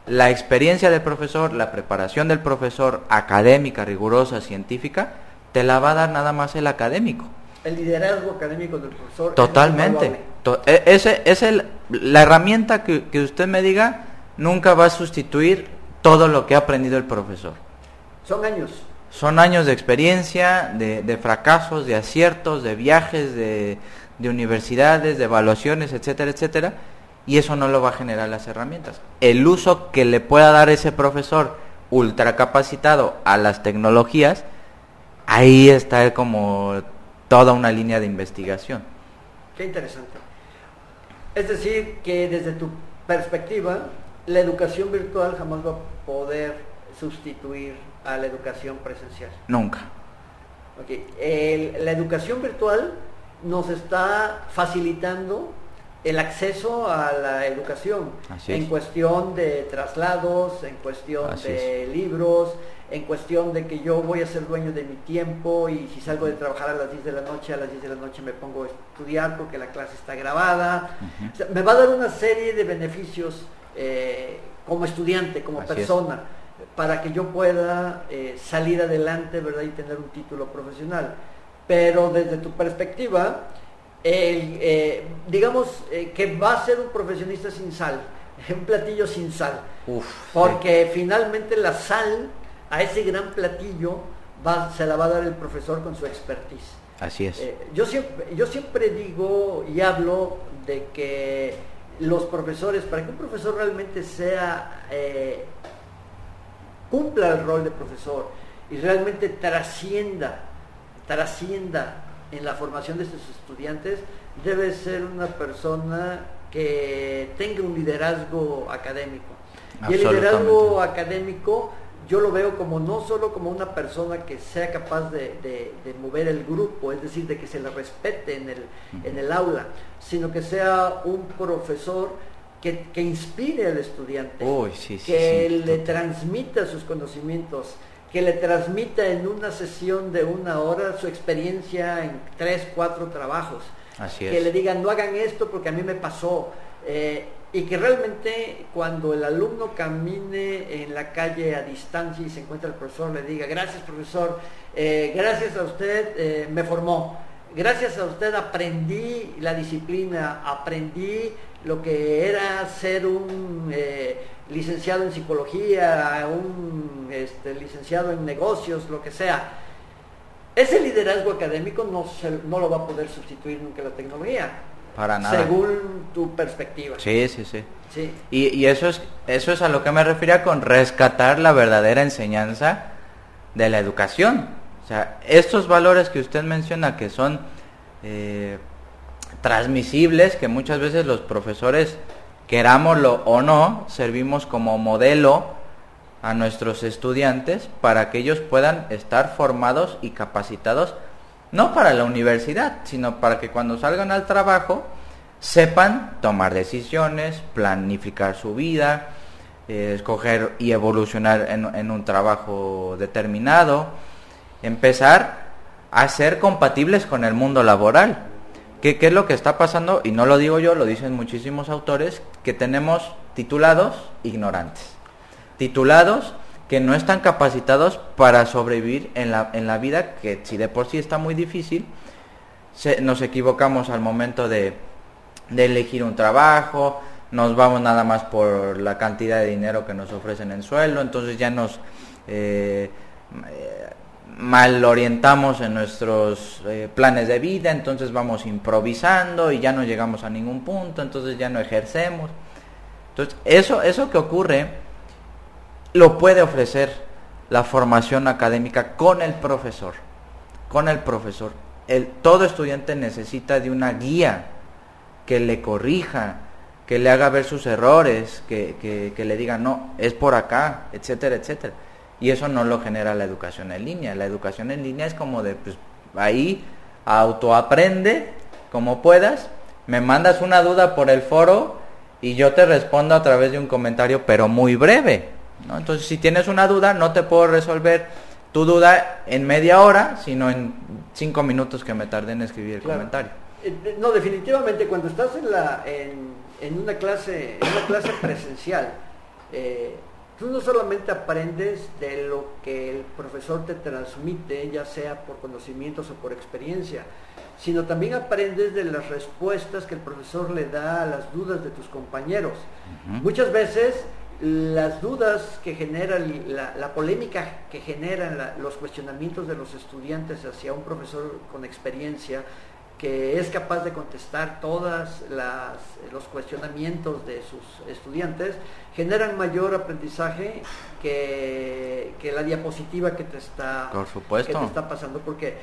la experiencia del profesor, la preparación del profesor académica, rigurosa, científica, te la va a dar nada más el académico. El liderazgo académico del profesor. Totalmente. E, ese es el, la herramienta que, usted me diga, nunca va a sustituir todo lo que ha aprendido el profesor. Son años. Son años de experiencia, de, fracasos, de aciertos, de viajes, de, de universidades, de evaluaciones, etcétera, etcétera y eso no lo va a generar las herramientas. El uso que le pueda dar ese profesor ultracapacitado a las tecnologías, ahí está como toda una línea de investigación. Qué interesante. Es decir, que desde tu perspectiva, la educación virtual jamás va a poder sustituir a la educación presencial. Nunca. la educación virtual nos está facilitando el acceso a la educación en cuestión de traslados, en cuestión de libros, en cuestión de que yo voy a ser dueño de mi tiempo y si salgo de trabajar a las 10 de la noche, a las 10 de la noche me pongo a estudiar porque la clase está grabada. me va a dar una serie de beneficios eh, como estudiante, como persona, para que yo pueda eh, salir adelante ¿verdad? y tener un título profesional. Pero desde tu perspectiva, eh, digamos eh, que va a ser un profesionista sin sal, un platillo sin sal, porque finalmente la sal a ese gran platillo va, se la va a dar el profesor con su expertise. Así es. Eh, yo, siempre, yo siempre digo y hablo de que los profesores, para que un profesor realmente sea, cumpla el rol de profesor y realmente trascienda, trascienda en la formación de sus estudiantes debe ser una persona que tenga un liderazgo académico. Y el liderazgo académico yo lo veo como no solo como una persona que sea capaz de, mover el grupo, es decir, de que se le respete en el, en el aula, sino que sea un profesor que, que inspire al estudiante, Uy, sí, sí, que sí, le transmita sus conocimientos, que le transmita en una sesión de una hora su experiencia en tres, cuatro trabajos, Así que le digan no hagan esto porque a mí me pasó. eh, y que realmente cuando el alumno camine en la calle a distancia y se encuentra el profesor, le diga, gracias profesor, eh, gracias a usted eh, me formó, gracias a usted aprendí la disciplina, aprendí lo que era ser un eh, licenciado en psicología, un este, licenciado en negocios, lo que sea. Ese liderazgo académico no, se- no lo va a poder sustituir nunca la tecnología, Para nada. según tu perspectiva. Sí, sí, sí. Sí. Y, y eso es eso es a lo que me refería con rescatar la verdadera enseñanza de la educación. O sea, estos valores que usted menciona que son eh, transmisibles, que muchas veces los profesores, querámoslo o no, servimos como modelo a nuestros estudiantes para que ellos puedan estar formados y capacitados, no para la universidad, sino para que cuando salgan al trabajo sepan tomar decisiones, planificar su vida, eh, escoger y evolucionar en, en un trabajo determinado, empezar a ser compatibles con el mundo laboral. ¿Qué, ¿Qué es lo que está pasando? Y no lo digo yo, lo dicen muchísimos autores, que tenemos titulados ignorantes. Titulados que no están capacitados para sobrevivir en la, en la vida, que si de por sí está muy difícil, se- nos equivocamos al momento de, de elegir un trabajo, nos vamos nada más por la cantidad de dinero que nos ofrecen en sueldo, entonces ya nos eh, mal orientamos en nuestros eh, planes de vida, entonces vamos improvisando y ya no llegamos a ningún punto, entonces ya no ejercemos. Entonces, eso, eso que ocurre lo puede ofrecer la formación académica con el profesor, con el profesor. El, todo estudiante necesita de una guía que le corrija, que le haga ver sus errores, que, que- le diga, no, es por acá, etcétera, etcétera. Y eso no lo genera la educación en línea. La educación en línea es como de, pues, ahí autoaprende como puedas, me mandas una duda por el foro y yo te respondo a través de un comentario, pero muy breve. ¿No? Entonces, si tienes una duda, no te puedo resolver tu duda en media hora, sino en cinco minutos que me tardé en escribir el Claro. comentario. Eh, No, definitivamente cuando estás en, la, en, en una clase en una clase presencial, eh, tú no solamente aprendes de lo que el profesor te transmite, ya sea por conocimientos o por experiencia, sino también aprendes de las respuestas que el profesor le da a las dudas de tus compañeros. Ujú. Muchas veces las dudas que generan, la, la polémica que generan la- los cuestionamientos de los estudiantes hacia un profesor con experiencia, que es capaz de contestar todos los cuestionamientos de sus estudiantes, generan mayor aprendizaje que, que la diapositiva que te está, Por supuesto. que te está pasando, porque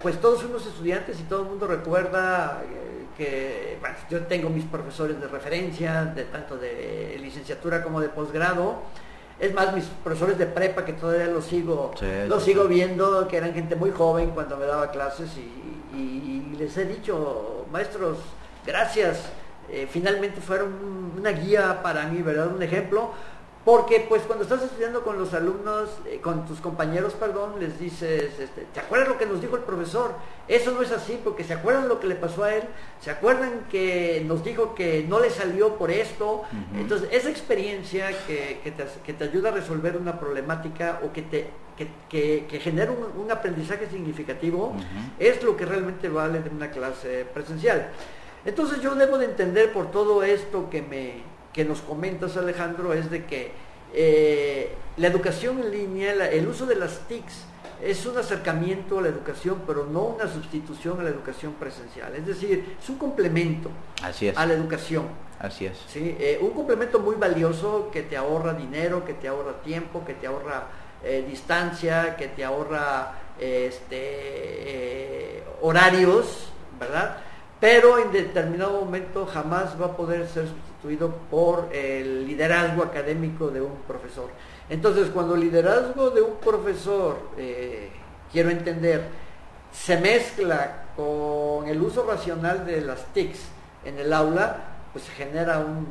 pues todos somos estudiantes y todo el mundo recuerda eh, que bueno, yo tengo mis profesores de referencia, de tanto de licenciatura como de posgrado. Es más, mis profesores de prepa que todavía los sigo, Sí, los sí, sigo sí. viendo, que eran gente muy joven cuando me daba clases y, y- y les he dicho, maestros, gracias, eh, finalmente fueron una guía para mí, ¿verdad? Un ejemplo, porque pues cuando estás estudiando con los alumnos, eh, con tus compañeros, perdón, les dices, este, ¿te acuerdas lo que nos dijo el profesor? Eso no es así, porque se acuerdan lo que le pasó a él, se acuerdan que nos dijo que no le salió por esto. Entonces, esa experiencia que, que te, que te ayuda a resolver una problemática o que te que, que- genera un, un aprendizaje significativo, es lo que realmente vale de una clase presencial. Entonces yo debo de entender por todo esto que, me, que nos comentas Alejandro, es de que eh, la educación en línea, la- el uso de las TICs, es un acercamiento a la educación, pero no una sustitución a la educación presencial. Es decir, es un complemento Así es. a la educación. Así es. ¿sí? Eh, un complemento muy valioso que te ahorra dinero, que te ahorra tiempo, que te ahorra eh, distancia, que te ahorra este, horarios, ¿verdad? Pero en determinado momento jamás va a poder ser sustituido por el liderazgo académico de un profesor. Entonces, cuando el liderazgo de un profesor, eh, quiero entender, se mezcla con el uso racional de las TICs en el aula, pues se genera un,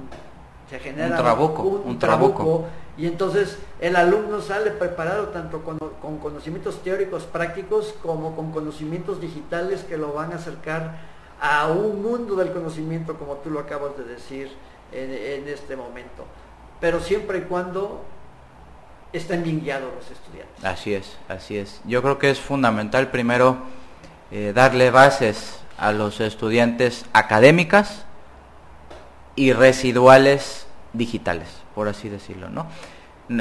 se genera un trabuco, un, trabuco. y entonces el alumno sale preparado tanto con, conocimientos teóricos prácticos como con conocimientos digitales que lo van a acercar a un mundo del conocimiento como tú lo acabas de decir en, este momento. Pero siempre y cuando estén bien guiados los estudiantes. Así es, así es. Yo creo que es fundamental primero eh, darle bases a los estudiantes académicas y residuales digitales, por así decirlo, ¿no?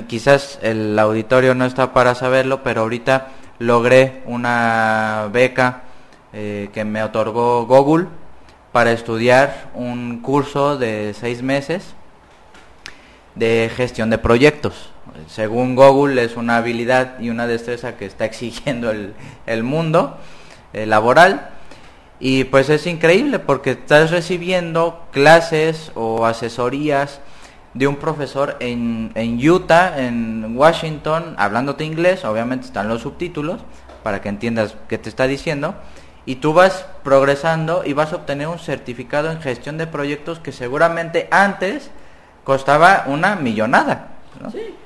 Quizás el auditorio no está para saberlo, pero ahorita logré una beca eh, que me otorgó Google para estudiar un curso de seis meses de gestión de proyectos. Según Google es una habilidad y una destreza que está exigiendo el, mundo eh, laboral y pues es increíble porque estás recibiendo clases o asesorías de un profesor en, en Utah, en Washington, hablándote inglés, obviamente están los subtítulos para que entiendas qué te está diciendo, y tú vas progresando y vas a obtener un certificado en gestión de proyectos que seguramente antes costaba una millonada. Sí,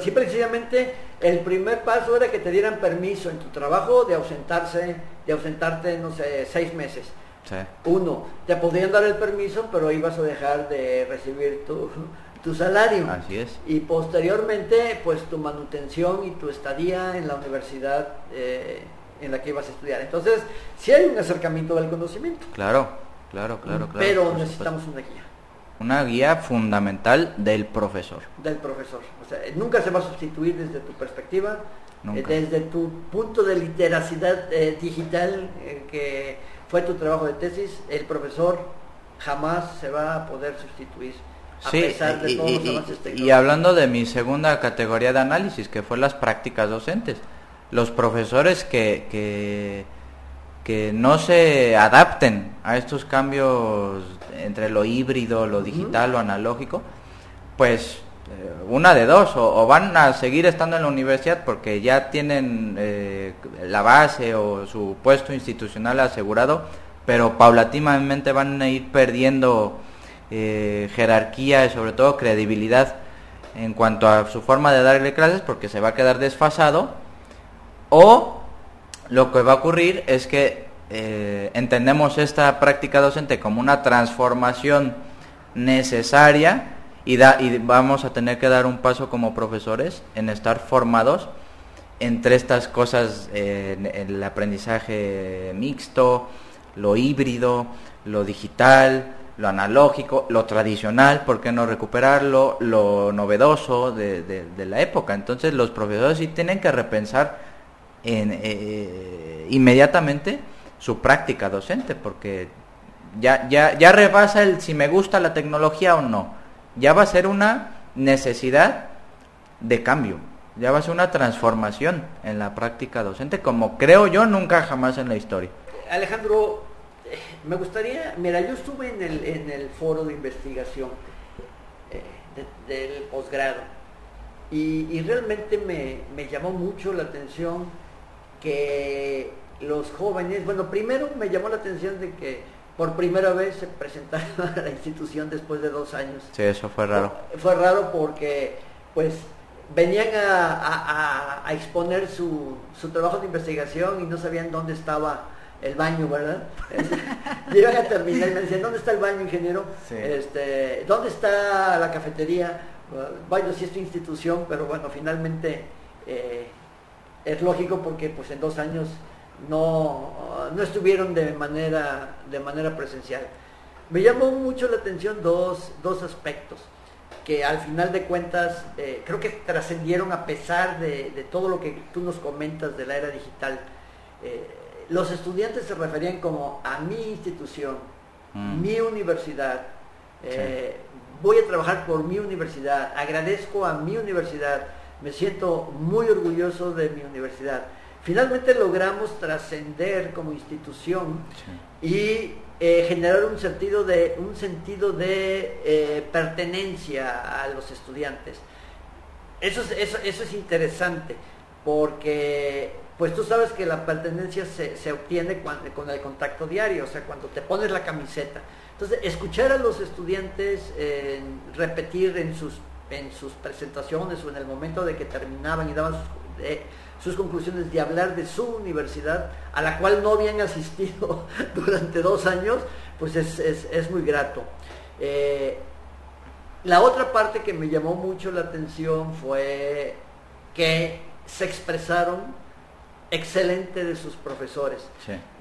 sí, precisamente el primer paso era que te dieran permiso en tu trabajo de ausentarse, de ausentarte, no sé, seis meses. Uno, te podían dar el permiso, pero ibas a dejar de recibir tu, tu salario. Así es. Y posteriormente, pues tu manutención y tu estadía en la universidad eh, en la que ibas a estudiar. Entonces, sí hay un acercamiento del conocimiento. Claro, claro, claro, claro. Pero necesitamos una guía una guía fundamental del profesor. Del profesor. O sea, nunca se va a sustituir desde tu perspectiva, eh, desde tu punto de literacidad eh, digital, eh, que fue tu trabajo de tesis, el profesor jamás se va a poder sustituir. A pesar de todos los avances y hablando de mi segunda categoría de análisis, que fue las prácticas docentes, los profesores que, que que no se adapten a estos cambios entre lo híbrido, lo digital, lo analógico, pues eh, una de dos, o, van a seguir estando en la universidad porque ya tienen eh, la base o su puesto institucional asegurado, pero paulatinamente van a ir perdiendo eh, jerarquía y sobre todo credibilidad en cuanto a su forma de darle clases porque se va a quedar desfasado, o lo que va a ocurrir es que eh, entendemos esta práctica docente como una transformación necesaria y, da, y vamos a tener que dar un paso como profesores en estar formados entre estas cosas, eh, el aprendizaje mixto, lo híbrido, lo digital, lo analógico, lo tradicional, ¿por qué no recuperarlo? Lo novedoso de, la época. Entonces los profesores sí tienen que repensar en, eh, inmediatamente su práctica docente, porque ya, ya, ya rebasa el si me gusta la tecnología o no. Ya va a ser una necesidad de cambio, ya va a ser una transformación en la práctica docente, como creo yo nunca jamás en la historia. Alejandro, eh, me gustaría, mira, yo estuve en el, en el foro de investigación eh, del posgrado y, realmente me, me llamó mucho la atención que los jóvenes, bueno, primero me llamó la atención de que por primera vez se presentaron a la institución después de dos años. Sí, eso fue raro. Fue raro porque, pues, venían a, exponer su, su, trabajo de investigación y no sabían dónde estaba el baño, ¿verdad? Llegan a terminar y me decían, ¿dónde está el baño, ingeniero? Este, ¿Dónde está la cafetería? Bueno, sí es tu institución, pero bueno, finalmente eh, es lógico porque pues en dos años no, no estuvieron de manera, de manera presencial. Me llamó mucho la atención dos, aspectos que al final de cuentas eh, creo que trascendieron a pesar de, todo lo que tú nos comentas de la era digital. Eh, los estudiantes se referían como a mi institución, mm. mi universidad, eh, voy a trabajar por mi universidad, agradezco a mi universidad, me siento muy orgulloso de mi universidad finalmente logramos trascender como institución y eh, generar un sentido de, un sentido de eh, pertenencia a los estudiantes. Eso es, eso, es interesante porque pues tú sabes que la pertenencia se, obtiene con el contacto diario, o sea, cuando te pones la camiseta. Entonces, escuchar a los estudiantes repetir en sus, en sus presentaciones o en el momento de que terminaban y daban sus, conclusiones de hablar de su universidad, a la cual no habían asistido durante dos años, pues es, muy grato. Eh, la otra parte que me llamó mucho la atención fue que se expresaron excelente de sus profesores,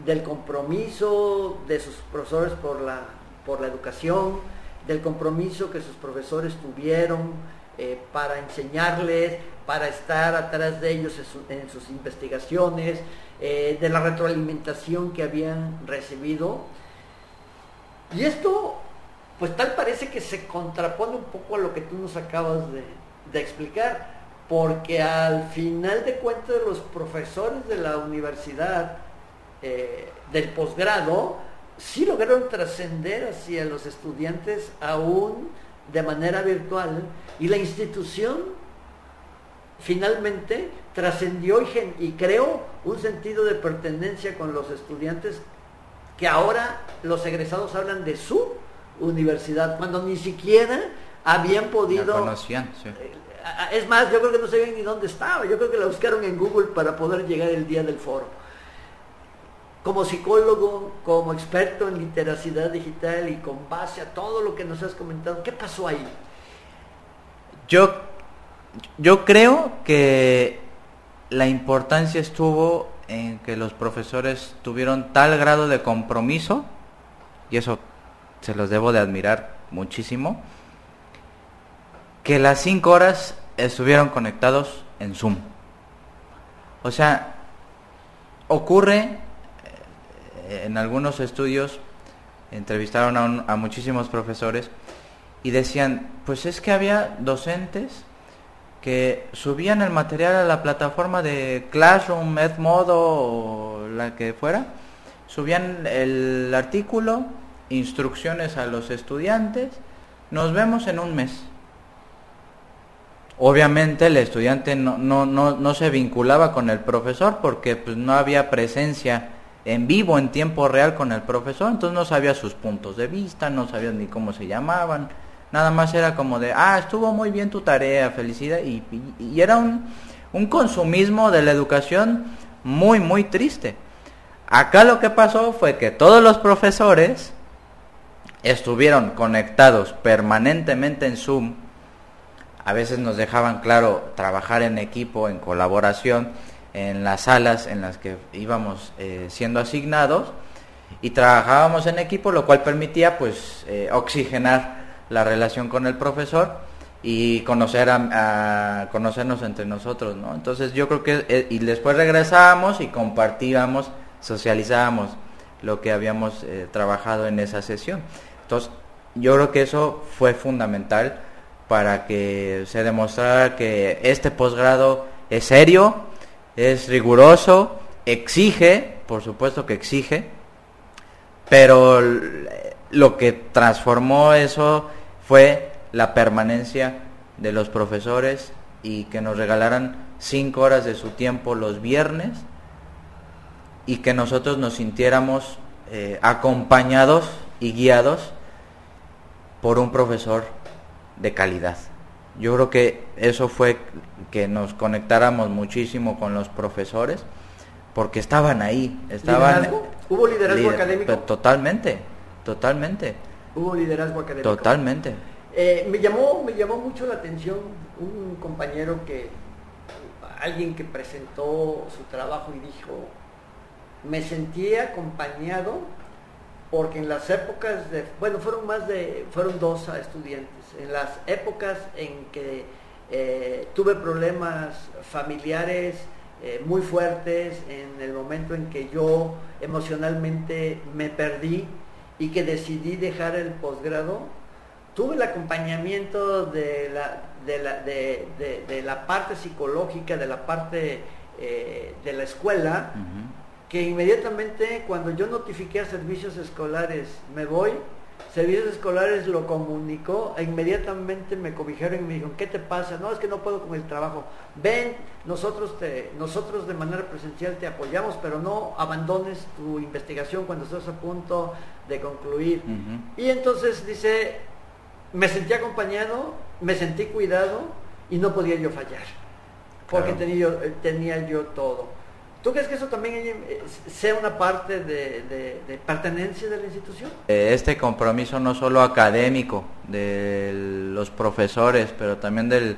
del compromiso de sus profesores por la, por la educación, del compromiso que sus profesores tuvieron eh, para enseñarles, para estar atrás de ellos en, sus investigaciones, eh, de la retroalimentación que habían recibido. Y esto, pues tal parece que se contrapone un poco a lo que tú nos acabas de, explicar porque al final de cuentas los profesores de la universidad eh, del posgrado sí lograron trascender hacia los estudiantes aún de manera virtual y la institución finalmente trascendió y, y creó un sentido de pertenencia con los estudiantes que ahora los egresados hablan de su universidad, cuando ni siquiera habían podido eh, es más, yo creo que no sabían ni dónde estaba. Yo creo que la buscaron en Google para poder llegar el día del foro. Como psicólogo, como experto en literacidad digital y con base a todo lo que nos has comentado, ¿qué pasó ahí? Yo, yo creo que la importancia estuvo en que los profesores tuvieron tal grado de compromiso, y eso se los debo de admirar muchísimo, que las cinco horas estuvieron conectados en Zoom. O sea, ocurre en algunos estudios, entrevistaron a, muchísimos profesores y decían, pues es que había docentes que subían el material a la plataforma de Classroom, Edmodo o la que fuera, subían el artículo, instrucciones a los estudiantes, nos vemos en un mes. Obviamente el estudiante no, no, no, no se vinculaba con el profesor porque pues, no había presencia en vivo, en tiempo real con el profesor, entonces no sabía sus puntos de vista, no sabía ni cómo se llamaban, nada más era como de, ah, estuvo muy bien tu tarea, felicidad, y, y, era un, un consumismo de la educación muy, muy triste. Acá lo que pasó fue que todos los profesores estuvieron conectados permanentemente en Zoom, a veces nos dejaban claro trabajar en equipo, en colaboración, en las salas en las que íbamos eh, siendo asignados y trabajábamos en equipo, lo cual permitía pues eh, oxigenar la relación con el profesor y conocer a, conocernos entre nosotros, ¿no? Entonces yo creo que eh, y después regresábamos y compartíamos, socializábamos lo que habíamos trabajado en esa sesión. Entonces yo creo que eso fue fundamental para que se demostrara que este posgrado es serio, es riguroso, exige, por supuesto que exige, pero lo que transformó eso fue la permanencia de los profesores y que nos regalaran cinco horas de su tiempo los viernes y que nosotros nos sintiéramos eh, acompañados y guiados por un profesor de calidad. Yo creo que eso fue que nos conectáramos muchísimo con los profesores, porque estaban ahí, estaban... ¿Hubo liderazgo académico? Totalmente, totalmente. ¿Hubo liderazgo académico? Totalmente. Eh, me, llamó, me llamó mucho la atención un compañero que, alguien que presentó su trabajo y dijo, me sentía acompañado porque en las épocas de, bueno, fueron más de, fueron dos estudiantes, en las épocas en que eh, tuve problemas familiares eh, muy fuertes, en el momento en que yo emocionalmente me perdí y que decidí dejar el posgrado, tuve el acompañamiento de la, de la, parte psicológica, de la parte eh, de la escuela, que inmediatamente cuando yo notifiqué a servicios escolares, me voy, servicios escolares lo comunicó, e inmediatamente me cobijaron y me dijeron, ¿qué te pasa? No, es que no puedo con el trabajo. Ven, nosotros, te, nosotros de manera presencial te apoyamos, pero no abandones tu investigación cuando estás a punto de concluir. Y entonces dice, me sentí acompañado, me sentí cuidado y no podía yo fallar, porque tenía, tenía yo todo. ¿Tú crees que eso también eh, sea una parte de, pertenencia de la institución? Eh, este compromiso no solo académico de los profesores, pero también del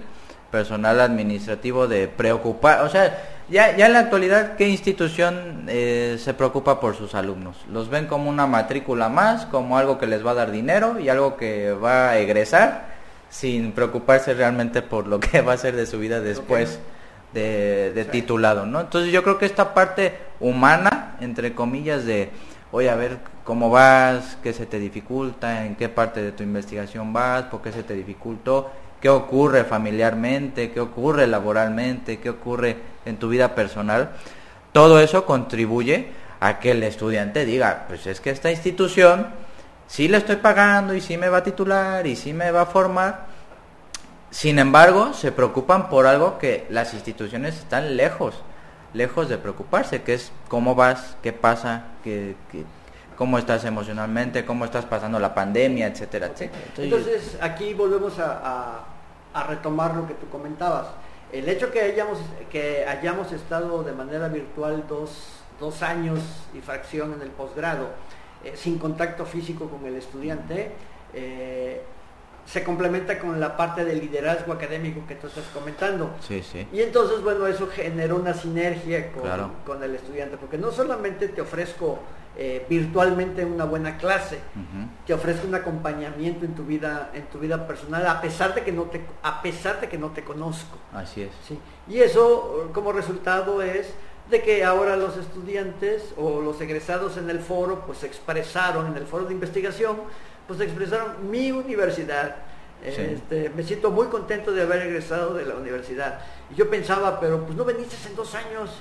personal administrativo de preocupar, o sea, ya, ya en la actualidad, ¿qué institución eh, se preocupa por sus alumnos? Los ven como una matrícula más, como algo que les va a dar dinero y algo que va a egresar, sin preocuparse realmente por lo que va a ser de su vida después de, titulado, ¿no? Entonces yo creo que esta parte humana, entre comillas, de, oye, a ver cómo vas, qué se te dificulta, en qué parte de tu investigación vas, por qué se te dificultó, qué ocurre familiarmente, qué ocurre laboralmente, qué ocurre en tu vida personal, todo eso contribuye a que el estudiante diga, pues es que esta institución sí le estoy pagando y sí me va a titular y sí me va a formar, sin embargo, se preocupan por algo que las instituciones están lejos, lejos de preocuparse, que es cómo vas, qué pasa, qué, cómo estás emocionalmente, cómo estás pasando la pandemia, etcétera, etcétera. Entonces, aquí volvemos a, retomar lo que tú comentabas. El hecho que hayamos, que hayamos estado de manera virtual dos, años y fracción en el posgrado, eh, sin contacto físico con el estudiante, eh, se complementa con la parte del liderazgo académico que tú estás comentando. Sí, sí. Y entonces, bueno, eso generó una sinergia con, el estudiante, porque no solamente te ofrezco eh, virtualmente una buena clase, te ofrezco un acompañamiento en tu vida, en tu vida personal, a pesar de que no te, a pesar de que no te conozco. Así es. ¿sí? Y eso como resultado es de que ahora los estudiantes o los egresados en el foro, pues se expresaron en el foro de investigación, pues expresaron mi universidad. Este, me siento muy contento de haber egresado de la universidad. Y yo pensaba, pero pues no veniste en dos años.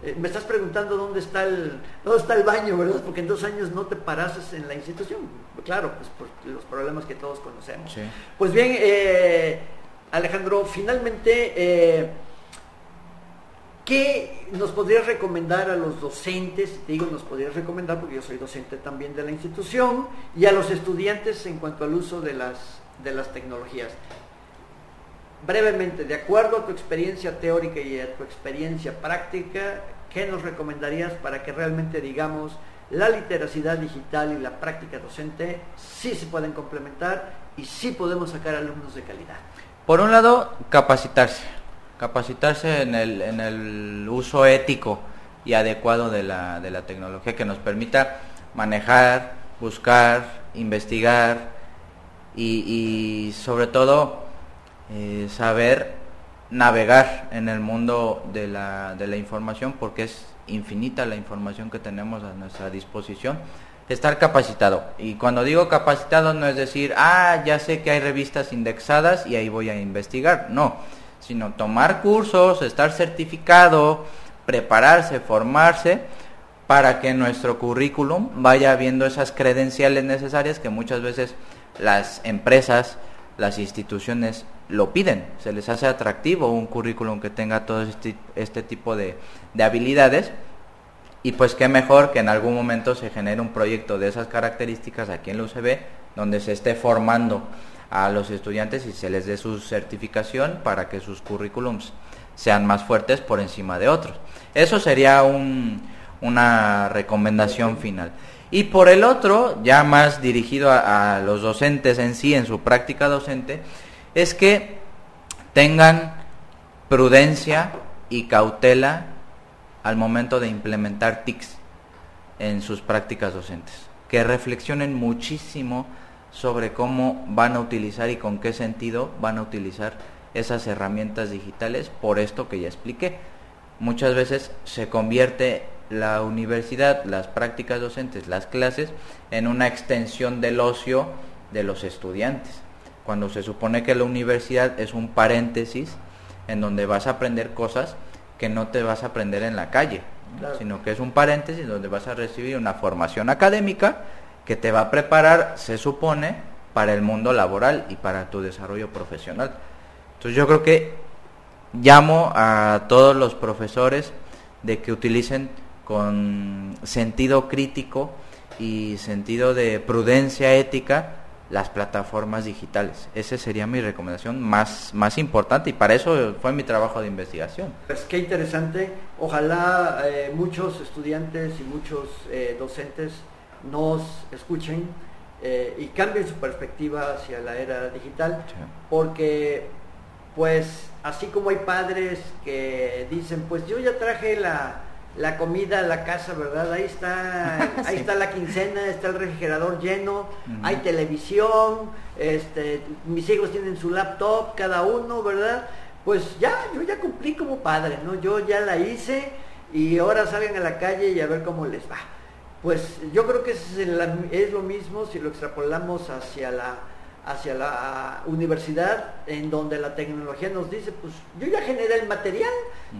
Eh, me estás preguntando dónde está el dónde está el baño, ¿verdad? Porque en dos años no te parases en la institución. Claro, pues por los problemas que todos conocemos. Pues bien, eh, Alejandro, finalmente eh, ¿Qué nos podrías recomendar a los docentes? Te digo, nos podrías recomendar porque yo soy docente también de la institución y a los estudiantes en cuanto al uso de las, de las tecnologías. Brevemente, de acuerdo a tu experiencia teórica y a tu experiencia práctica, ¿qué nos recomendarías para que realmente digamos la literacidad digital y la práctica docente sí se pueden complementar y sí podemos sacar alumnos de calidad? Por un lado, capacitarse capacitarse en el, en el uso ético y adecuado de la, de la tecnología que nos permita manejar, buscar, investigar y, sobre todo eh, saber navegar en el mundo de la, de la información porque es infinita la información que tenemos a nuestra disposición estar capacitado. Y cuando digo capacitado no es decir, ah, ya sé que hay revistas indexadas y ahí voy a investigar. No, sino tomar cursos, estar certificado, prepararse, formarse, para que nuestro currículum vaya viendo esas credenciales necesarias que muchas veces las empresas, las instituciones lo piden. Se les hace atractivo un currículum que tenga todo este, este tipo de, de habilidades. Y pues qué mejor que en algún momento se genere un proyecto de esas características aquí en la UCB, donde se esté formando a los estudiantes y se les dé su certificación para que sus currículums sean más fuertes por encima de otros. Eso sería una recomendación final. Y por el otro, ya más dirigido a, los docentes en sí, en su práctica docente, es que tengan prudencia y cautela al momento de implementar TICs en sus prácticas docentes. Que reflexionen muchísimo sobre cómo van a utilizar y con qué sentido van a utilizar esas herramientas digitales por esto que ya expliqué. Muchas veces se convierte la universidad, las prácticas docentes, las clases, en una extensión del ocio de los estudiantes, cuando se supone que la universidad es un paréntesis en donde vas a aprender cosas que no te vas a aprender en la calle, sino que es un paréntesis donde vas a recibir una formación académica que te va a preparar, se supone, para el mundo laboral y para tu desarrollo profesional. Entonces yo creo que llamo a todos los profesores de que utilicen con sentido crítico y sentido de prudencia ética las plataformas digitales. Esa sería mi recomendación más, más importante y para eso fue mi trabajo de investigación. Pues qué interesante. Ojalá eh, muchos estudiantes y muchos eh, docentes nos escuchen eh, y cambien su perspectiva hacia la era digital, porque pues así como hay padres que dicen, pues yo ya traje la, la comida a la casa, ¿verdad? Ahí está, ahí está la quincena, está el refrigerador lleno, hay televisión, este, mis hijos tienen su laptop, cada uno, ¿verdad? Pues ya, yo ya cumplí como padre, ¿no? Yo ya la hice y ahora salgan a la calle y a ver cómo les va. Pues yo creo que es, es lo mismo si lo extrapolamos hacia la hacia la universidad en donde la tecnología nos dice, pues yo ya generé el material,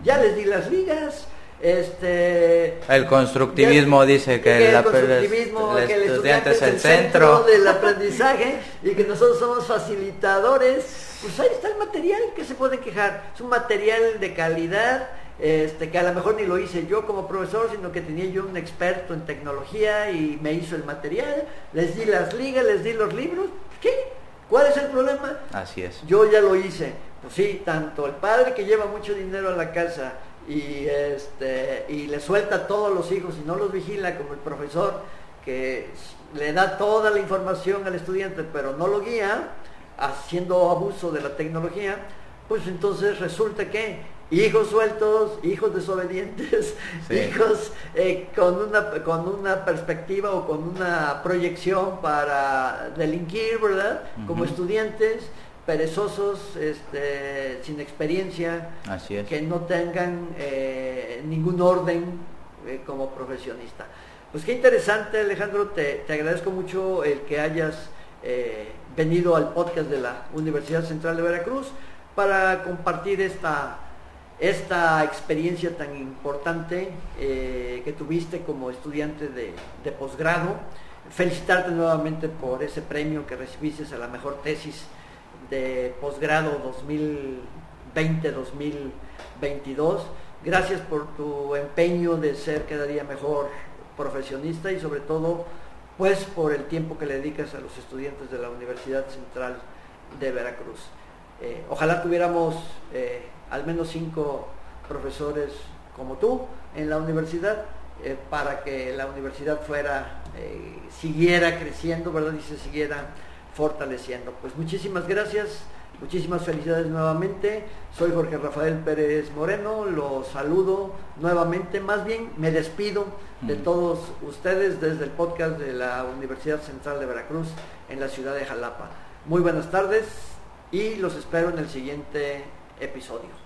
ya les di las ligas, este el constructivismo dice que, el, constructivismo, que el estudiante es el centro. del aprendizaje y que nosotros somos facilitadores. Pues ahí está el material que se puede quejar. Es un material de calidad este que a lo mejor ni lo hice yo como profesor sino que tenía yo un experto en tecnología y me hizo el material les di las ligas les di los libros ¿qué? ¿cuál es el problema? así es yo ya lo hice pues sí tanto el padre que lleva mucho dinero a la casa y, este, y le suelta a todos los hijos y no los vigila como el profesor que le da toda la información al estudiante pero no lo guía, haciendo abuso de la tecnología, pues entonces resulta que hijos sueltos, hijos desobedientes, hijos eh, con, una, con una perspectiva o con una proyección para delinquir, ¿verdad? Como estudiantes perezosos, este, sin experiencia, que no tengan eh, ningún orden eh, como profesionista. Pues qué interesante Alejandro, te, agradezco mucho el que hayas eh, venido al podcast de la Universidad Central de Veracruz para compartir esta, esta experiencia tan importante que tuviste como estudiante de, de posgrado. Felicitarte nuevamente por ese premio que recibiste a la mejor tesis de posgrado 2020-2022. Gracias por tu empeño de ser cada día mejor profesionista y sobre todo pues por el tiempo que le dedicas a los estudiantes de la Universidad Central de Veracruz. Eh, ojalá tuviéramos eh, al menos cinco profesores como tú en la universidad eh, para que la universidad fuera, siguiera creciendo, ¿verdad? Y se siguiera fortaleciendo. Pues muchísimas gracias, muchísimas felicidades nuevamente. Soy Jorge Rafael Pérez Moreno, los saludo nuevamente, más bien me despido de todos ustedes desde el podcast de la Universidad Central de Veracruz en la ciudad de Jalapa. Muy buenas tardes y los espero en el siguiente episodio.